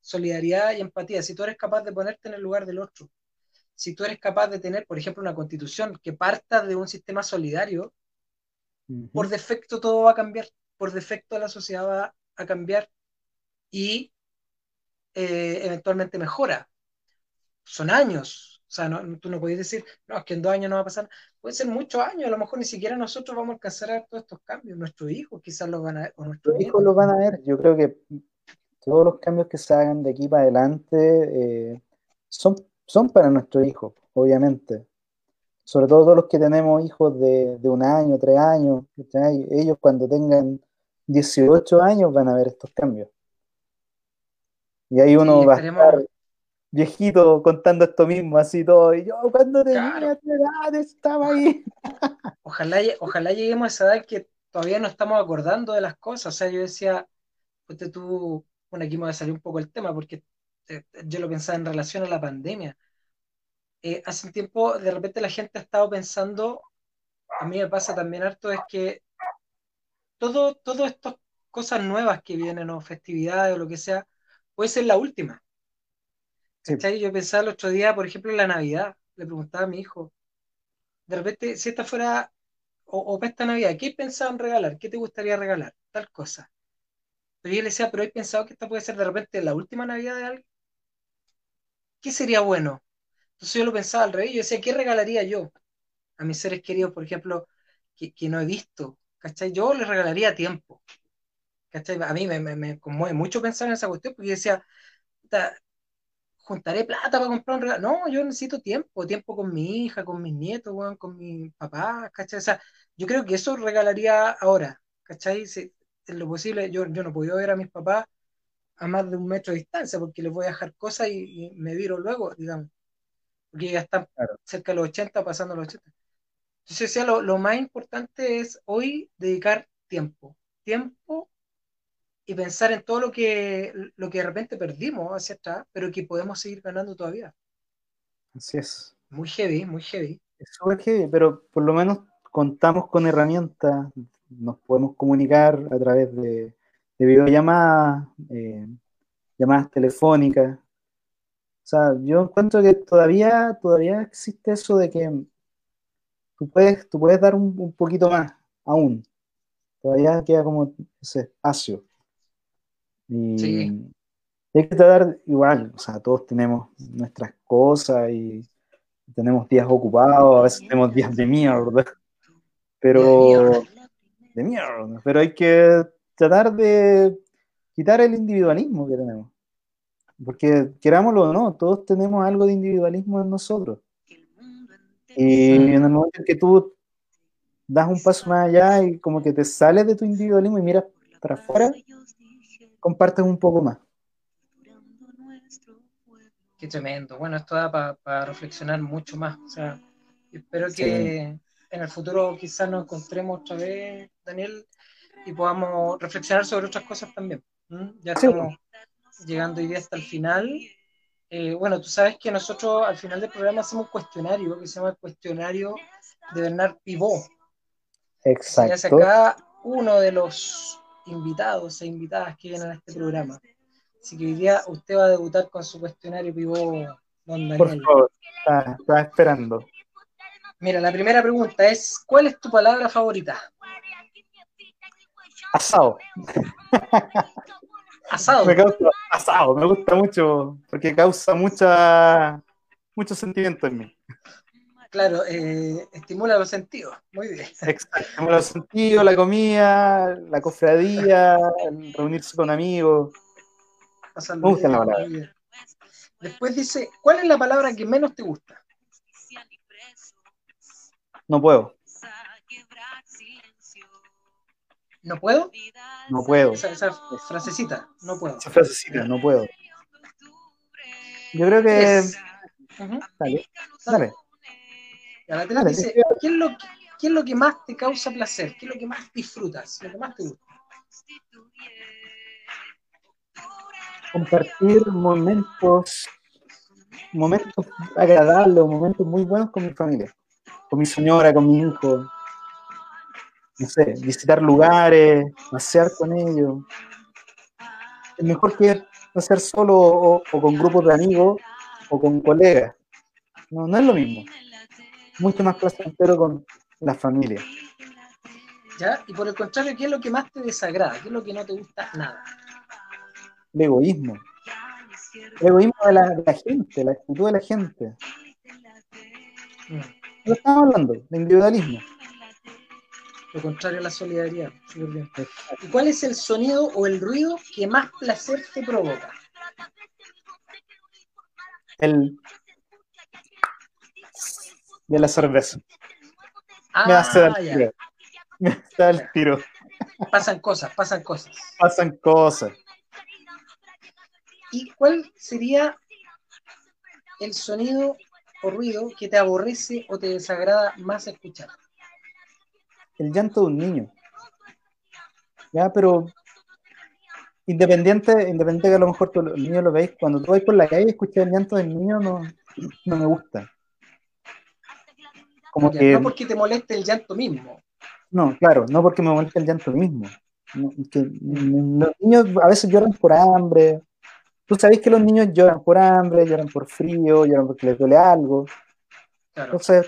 Solidaridad y empatía. Si tú eres capaz de ponerte en el lugar del otro, si tú eres capaz de tener, por ejemplo, una constitución que parta de un sistema solidario, por defecto todo va a cambiar, por defecto la sociedad va a cambiar y eh, eventualmente mejora. Son años, o sea, no, tú no podés decir, no, es que en dos años no va a pasar, puede ser muchos años, a lo mejor ni siquiera nosotros vamos a alcanzar a ver todos estos cambios, nuestros hijos quizás los van a ver, o nuestros Los hijos nietos. lo van a ver. Yo creo que todos los cambios que se hagan de aquí para adelante eh, son, son para nuestros hijos, obviamente. Sobre todo todos los que tenemos hijos de, de un año, tres años. Ellos cuando tengan 18 años van a ver estos cambios. Y ahí uno Sí, va a estar viejito contando esto mismo, así todo. Y yo cuando tenía Claro. tu edad estaba ahí. Ojalá, ojalá lleguemos a esa edad que todavía no estamos acordando de las cosas. O sea, yo decía, ponte tú, bueno, aquí me va a salir un poco el tema porque eh, yo lo pensaba en relación a la pandemia. Eh, hace un tiempo, de repente la gente ha estado pensando, a mí me pasa también harto, es que todo, todo estas cosas nuevas que vienen o festividades o lo que sea, puede ser la última. Sí. Yo pensaba el otro día, por ejemplo, en la Navidad, le preguntaba a mi hijo, de repente, si esta fuera, o, o para esta Navidad, ¿qué pensado en regalar? ¿Qué te gustaría regalar? Tal cosa. Pero yo le decía, pero he pensado que esta puede ser de repente la última Navidad de alguien. ¿Qué sería bueno? Entonces yo lo pensaba al revés, yo decía, ¿qué regalaría yo a mis seres queridos, por ejemplo, que, que no he visto? ¿Cachai? Yo les regalaría tiempo. ¿Cachai? A mí me, me, me conmueve mucho pensar en esa cuestión, porque yo decía, juntaré plata para comprar un regalo. No, yo necesito tiempo, tiempo con mi hija, con mis nietos, weón, con mi papá, ¿cachai? O sea, yo creo que eso regalaría ahora, ¿cachai? Si, en lo posible, yo, yo no podía ver a mis papás a más de un metro de distancia, porque les voy a dejar cosas y, y me viro luego, digamos. Porque ya están Claro. cerca de los 80, pasando los 80. Entonces, decía, lo, lo más importante es hoy dedicar tiempo. Tiempo y pensar en todo lo que, lo que de repente perdimos hacia atrás, pero que podemos seguir ganando todavía. Así es. Muy heavy, muy heavy. Es súper heavy, pero por lo menos contamos con herramientas, nos podemos comunicar a través de, de videollamadas, eh, llamadas telefónicas. O sea, yo encuentro que todavía, todavía existe eso de que tú puedes, tú puedes dar un, un poquito más aún. Todavía queda como ese espacio. Y Sí. hay que tratar igual, o sea, todos tenemos nuestras cosas y tenemos días ocupados, a veces tenemos días de mierda, pero de mierda, pero hay que tratar de quitar el individualismo que tenemos. Porque querámoslo o no, todos tenemos algo de individualismo en nosotros. Y en el momento en que tú das un paso más allá y como que te sales de tu individualismo y miras para afuera, compartes un poco más. Qué tremendo. Bueno, esto da para reflexionar mucho más. O sea, espero que en el futuro quizás nos encontremos otra vez, Daniel, y podamos reflexionar sobre otras cosas también. ¿Mm? Ya Sí. estamos llegando hoy día hasta el final. Eh, bueno, tú sabes que nosotros al final del programa hacemos un cuestionario que se llama el cuestionario de Bernard Pivot. Se hace Exacto. cada uno de los invitados e invitadas que vienen a este programa. Así que hoy día usted va a debutar con su cuestionario Pivot, don Por Daniel. favor, estaba, estaba esperando. Mira, la primera pregunta es, ¿cuál es tu palabra favorita? Asado. Asado. Me causa asado, me gusta mucho porque causa mucha mucho sentimiento en mí. Claro, eh, estimula los sentidos. Muy bien. Exacto. Como los sentidos, la comida, la cofradía, reunirse con amigos. Pásalo Me gusta la palabra. Después dice, ¿cuál es la palabra que menos te gusta? No puedo, ¿No puedo? no puedo. Esa, esa frasecita, no puedo. Esa frasecita, no puedo. Yo creo que. Ujú. Dale, dale. Dice, ¿qué es, lo qué es lo que más te causa placer? ¿Qué es lo que más disfrutas? ¿Lo que más te gusta? Compartir momentos, momentos agradables, momentos muy buenos con mi familia, con mi señora, con mi hijo. No sé, visitar lugares, pasear con ellos. Es mejor que hacer solo o, o con grupos de amigos o con colegas. No, no es lo mismo. Mucho más placentero con la familia. ¿Ya? Y por el contrario, ¿qué es lo que más te desagrada? ¿Qué es lo que no te gusta nada? El egoísmo. El egoísmo de la, de la gente, la actitud de la gente. Mm. Lo estamos hablando, de individualismo. Lo contrario a la solidaridad. Súper bien. ¿Y cuál es el sonido o el ruido que más placer te provoca? El de la cerveza. Ah, Me hace dar tiro. Me hace dar tiro. Pasan cosas, pasan cosas. Pasan cosas. ¿Y cuál sería el sonido o ruido que te aborrece o te desagrada más escuchar? El llanto de un niño. Ya, pero independiente, independiente que a lo mejor tú, el niño lo veis, cuando tú vas por la calle y escuchas el llanto del niño, no, no me gusta. Como Ya, que, No porque te moleste el llanto mismo. no, claro, no porque me moleste el llanto mismo. No, es que, los niños a veces lloran por hambre. Tú sabes que los niños lloran por hambre, lloran por frío, lloran porque les duele algo. Claro. Entonces,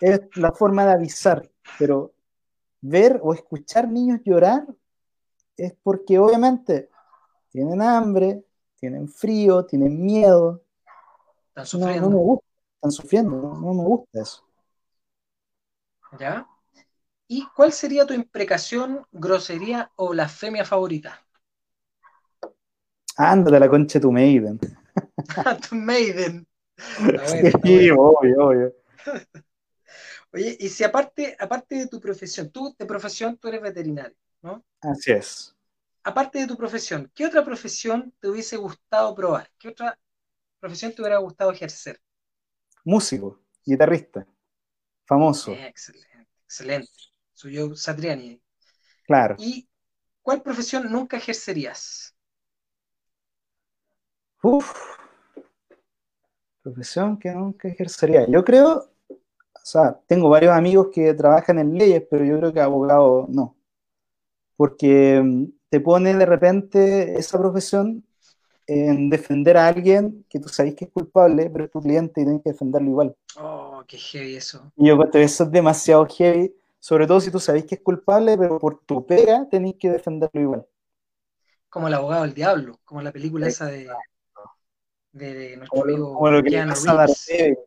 es la forma de avisar, pero ver o escuchar niños llorar es porque obviamente tienen hambre, tienen frío, tienen miedo. Están No, no sufriendo. me gusta, están sufriendo, no, no me gusta eso. ¿Ya? ¿Y cuál sería tu imprecación, grosería o blasfemia favorita? Ándate a la concha tu Maiden. tu Maiden. Está bueno, está Sí, bueno. obvio, obvio. Oye, y si aparte, aparte de tu profesión, tú de profesión tú eres veterinario, ¿no? Así es. Aparte de tu profesión, ¿qué otra profesión te hubiese gustado probar? ¿Qué otra profesión te hubiera gustado ejercer? Músico, guitarrista, famoso, Eh, excelente, excelente. Soy yo, Satriani. claro. ¿Y cuál profesión nunca ejercerías? Uf. Profesión que nunca ejercería. Yo creo, o sea, tengo varios amigos que trabajan en leyes, pero yo creo que abogado no. Porque mm, te pone de repente esa profesión en defender a alguien que tú sabes que es culpable, pero es tu cliente y tienes que defenderlo igual. Oh, qué heavy eso. Y yo encuentro eso es demasiado heavy, sobre todo si tú sabes que es culpable, pero por tu pega tenéis que defenderlo igual. Como el abogado del diablo, como la película esa de, de, de nuestro Como amigo como lo que le pasa a. Daredevil,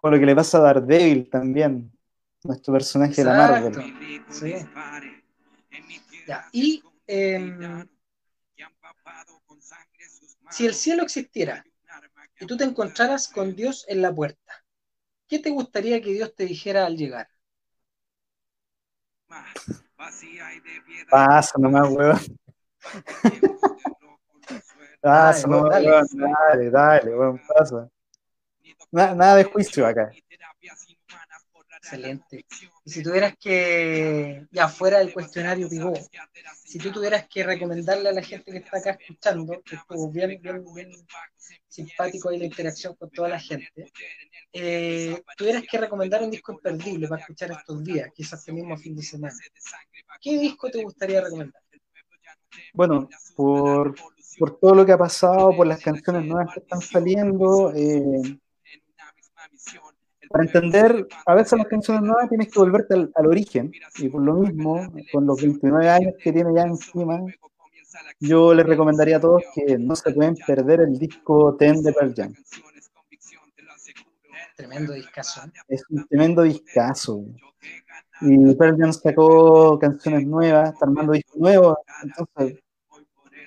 como lo que le pasa a Daredevil también, nuestro personaje de la. Marvel. Sí. Ya, y em, si el cielo existiera y tú te encontraras con Dios en la puerta, ¿qué te gustaría que Dios te dijera al llegar? Pasa nomás, weón. Pasa Dale, nomás, dale. weón. Dale, dale, weón, pasa. Na- nada de juicio acá. Excelente. Y si tuvieras que, ya fuera del cuestionario Pivot, si tú tuvieras que recomendarle a la gente que está acá escuchando, que estuvo bien, bien, bien simpático ahí la interacción con toda la gente, eh, tuvieras que recomendar un disco imperdible para escuchar estos días, quizás este mismo fin de semana, ¿qué disco te gustaría recomendar? Bueno, por, por todo lo que ha pasado, por las canciones nuevas que están saliendo, eh, para entender, a veces las canciones nuevas tienes que volverte al, al origen, y por lo mismo, con los 29 años que tiene ya encima, yo les recomendaría a todos que no se pueden perder el disco Ten de Pearl Jam. Tremendo discazo. Es un tremendo discazo. Y Pearl Jam sacó canciones nuevas, está armando discos nuevos, entonces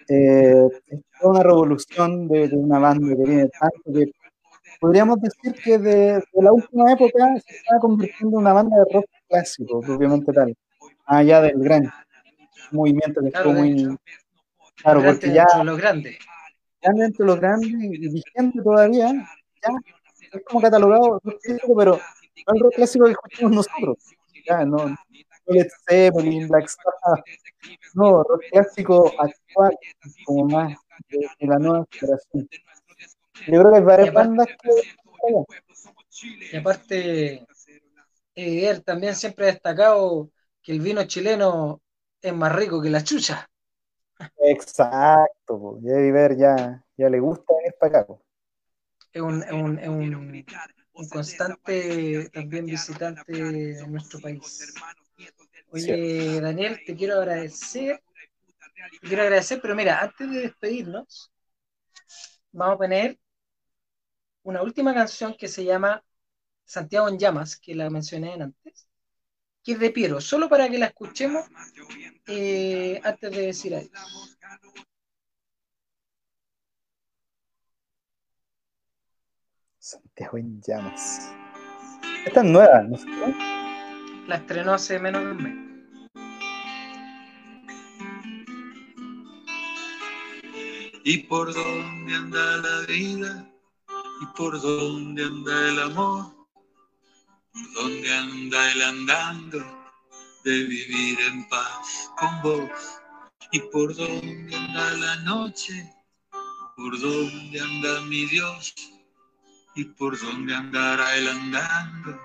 eh, es toda una revolución de, de una banda que tiene tanto que podríamos decir que de, de la última época se está convirtiendo en una banda de rock clásico, propiamente tal, allá del gran movimiento que Claro, estuvo muy claro, porque ya, dentro de los grandes. ya dentro de los grandes y vigente todavía, ya es como catalogado rock clásico, pero no el rock clásico que escuchamos nosotros. Ya, no, no Led Zeppelin, Black Sabbath, no, rock clásico actual, como más de, de la nueva generación. Yo creo que hay Y varias aparte- bandas que Y aparte, Eder también siempre ha destacado que el vino chileno es más rico que la chucha. Exacto, Eddie Ver ya, ya le gusta venir para acá. Es un, es un, es un, un constante también visitante de nuestro país. Oye, Daniel, te quiero agradecer. Te quiero agradecer, pero mira, antes de despedirnos, vamos a poner una última canción que se llama Santiago en Llamas, que la mencioné antes, que es de Piero, solo para que la escuchemos eh, antes de decir adiós. Santiago en llamas. Esta es nueva, ¿no sé? La estrenó hace menos de un mes. ¿Y por dónde anda la vida? ¿Y por dónde anda el amor? ¿Por dónde anda el andando de vivir en paz con vos? ¿Y por dónde anda la noche? ¿Por dónde anda mi Dios? ¿Y por dónde andará él andando?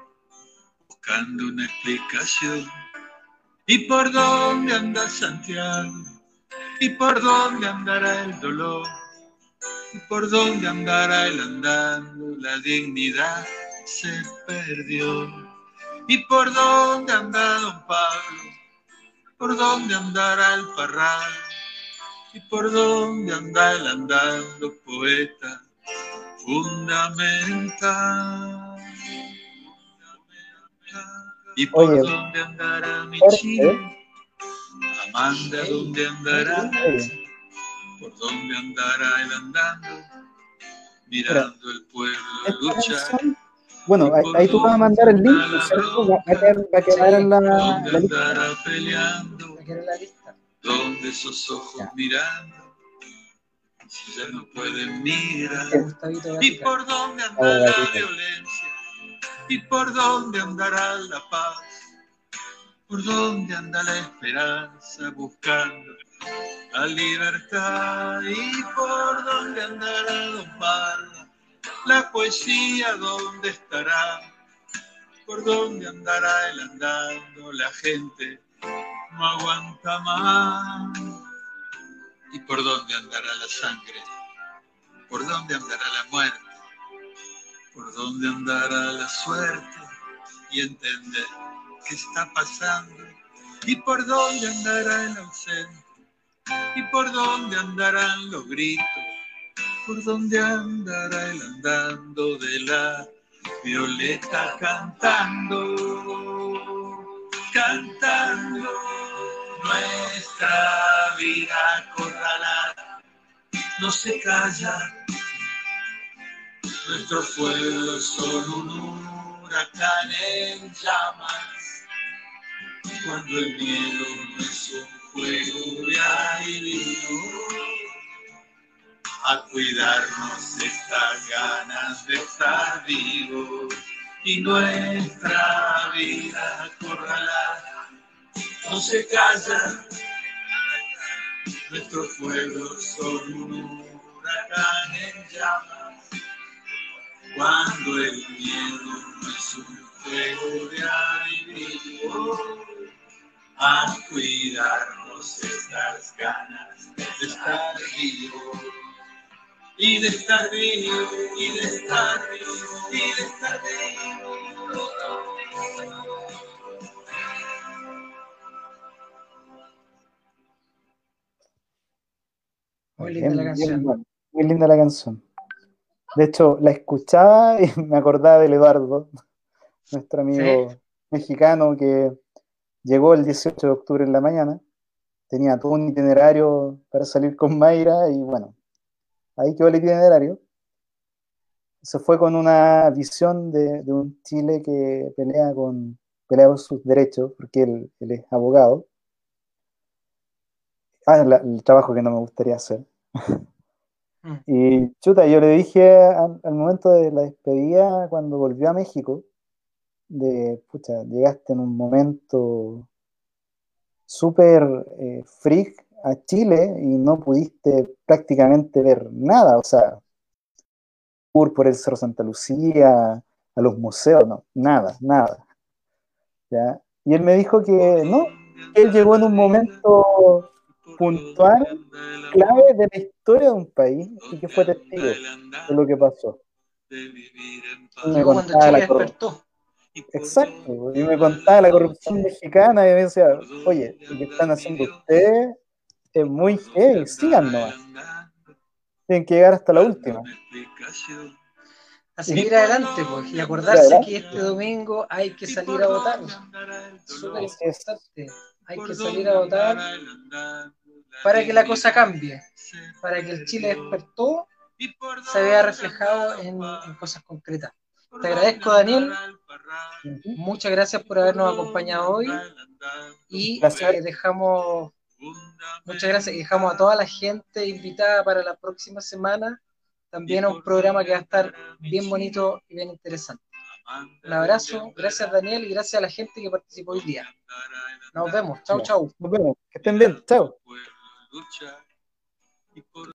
Buscando una explicación. ¿Y por dónde anda Santiago? ¿Y por dónde andará el dolor? ¿Y por dónde andará él andando? La dignidad se perdió. ¿Y por dónde anda don Pablo? ¿Por dónde andará el parral? ¿Y por dónde anda él andando poeta fundamental? ¿Y por Oye, dónde andará mi fuerte, Chile? Amanda, ¿dónde andará? Oye, ¿Por dónde andará él andando? Mirando el pueblo luchar. bueno, ahí, ahí tú vas a mandar el link, ¿cierto? Va, va a quedar, va a quedar en la, ¿Dónde la lista. andará peleando? Me quedé en la lista. ¿Dónde esos ojos Ya. mirando? Si ya no pueden mirar. ¿Y por dónde Ah, andará la violencia? ¿Y por dónde andará la paz? ¿Por dónde anda la esperanza buscando la libertad? ¿Y por dónde andará Don Parra? La poesía, ¿dónde estará? ¿Por dónde andará él andando? La gente no aguanta más. ¿Y por dónde andará la sangre? ¿Por dónde andará la muerte? ¿Por dónde andará la suerte? Y entender qué está pasando. ¿Y por dónde andará el ausente? ¿Y por dónde andarán los gritos? ¿Por dónde andará el andando de la violeta cantando? Cantando nuestra vida acorralada. No se calla, Nuestros pueblos son un huracán en llamas. Cuando el miedo no es un juego de adivino, a cuidarnos estas ganas de estar vivos y nuestra vida acorralada no se calla. Nuestros pueblos son un huracán en llamas. Cuando el miedo no es un juego de adivino, a cuidarnos estas ganas de estar vivo. Y de estar vivo, y de estar vivo, y de estar vivo. Muy linda la canción. bien, muy linda la canción. De hecho, la escuchaba y me acordaba del Eduardo, nuestro amigo mexicano que llegó el 18 de octubre en la mañana. Tenía todo un itinerario para salir con Mayra y bueno, ahí quedó el itinerario. Se fue con una visión de, de un Chile que pelea, con, pelea por sus derechos, porque él, él es abogado. Ah, la- el trabajo que no me gustaría hacer. Mm. Y chuta, yo le dije al, al momento de la despedida, cuando volvió a México, de, pucha, llegaste en un momento súper eh, freak a Chile y no pudiste prácticamente ver nada, o sea, tour por el Cerro Santa Lucía, a los museos, no, nada, nada. ¿ya? Y él me dijo que no, él llegó en un momento puntual, clave de la historia de un país y que fue testigo de lo que pasó. Y me contaba Chile la corrupción. Exacto, y me contaba la corrupción mexicana y me decía, oye, lo que están haciendo ustedes es muy heavy, sigan nomás. Tienen que llegar hasta la última. A seguir adelante, pues, y acordarse Adelante. que este domingo hay que salir a votar. Súper importante. Hay que salir a votar para que la cosa cambie, para que el Chile despertó se vea reflejado en, en cosas concretas. Te agradezco, Daniel. Muchas gracias por habernos acompañado hoy. Y eh, dejamos, muchas gracias, y dejamos a toda la gente invitada para la próxima semana. También a un programa que va a estar bien bonito y bien interesante. Un abrazo, gracias Daniel y gracias a la gente que participó hoy día. Nos vemos, chau, chau. Nos vemos, que estén bien, chao.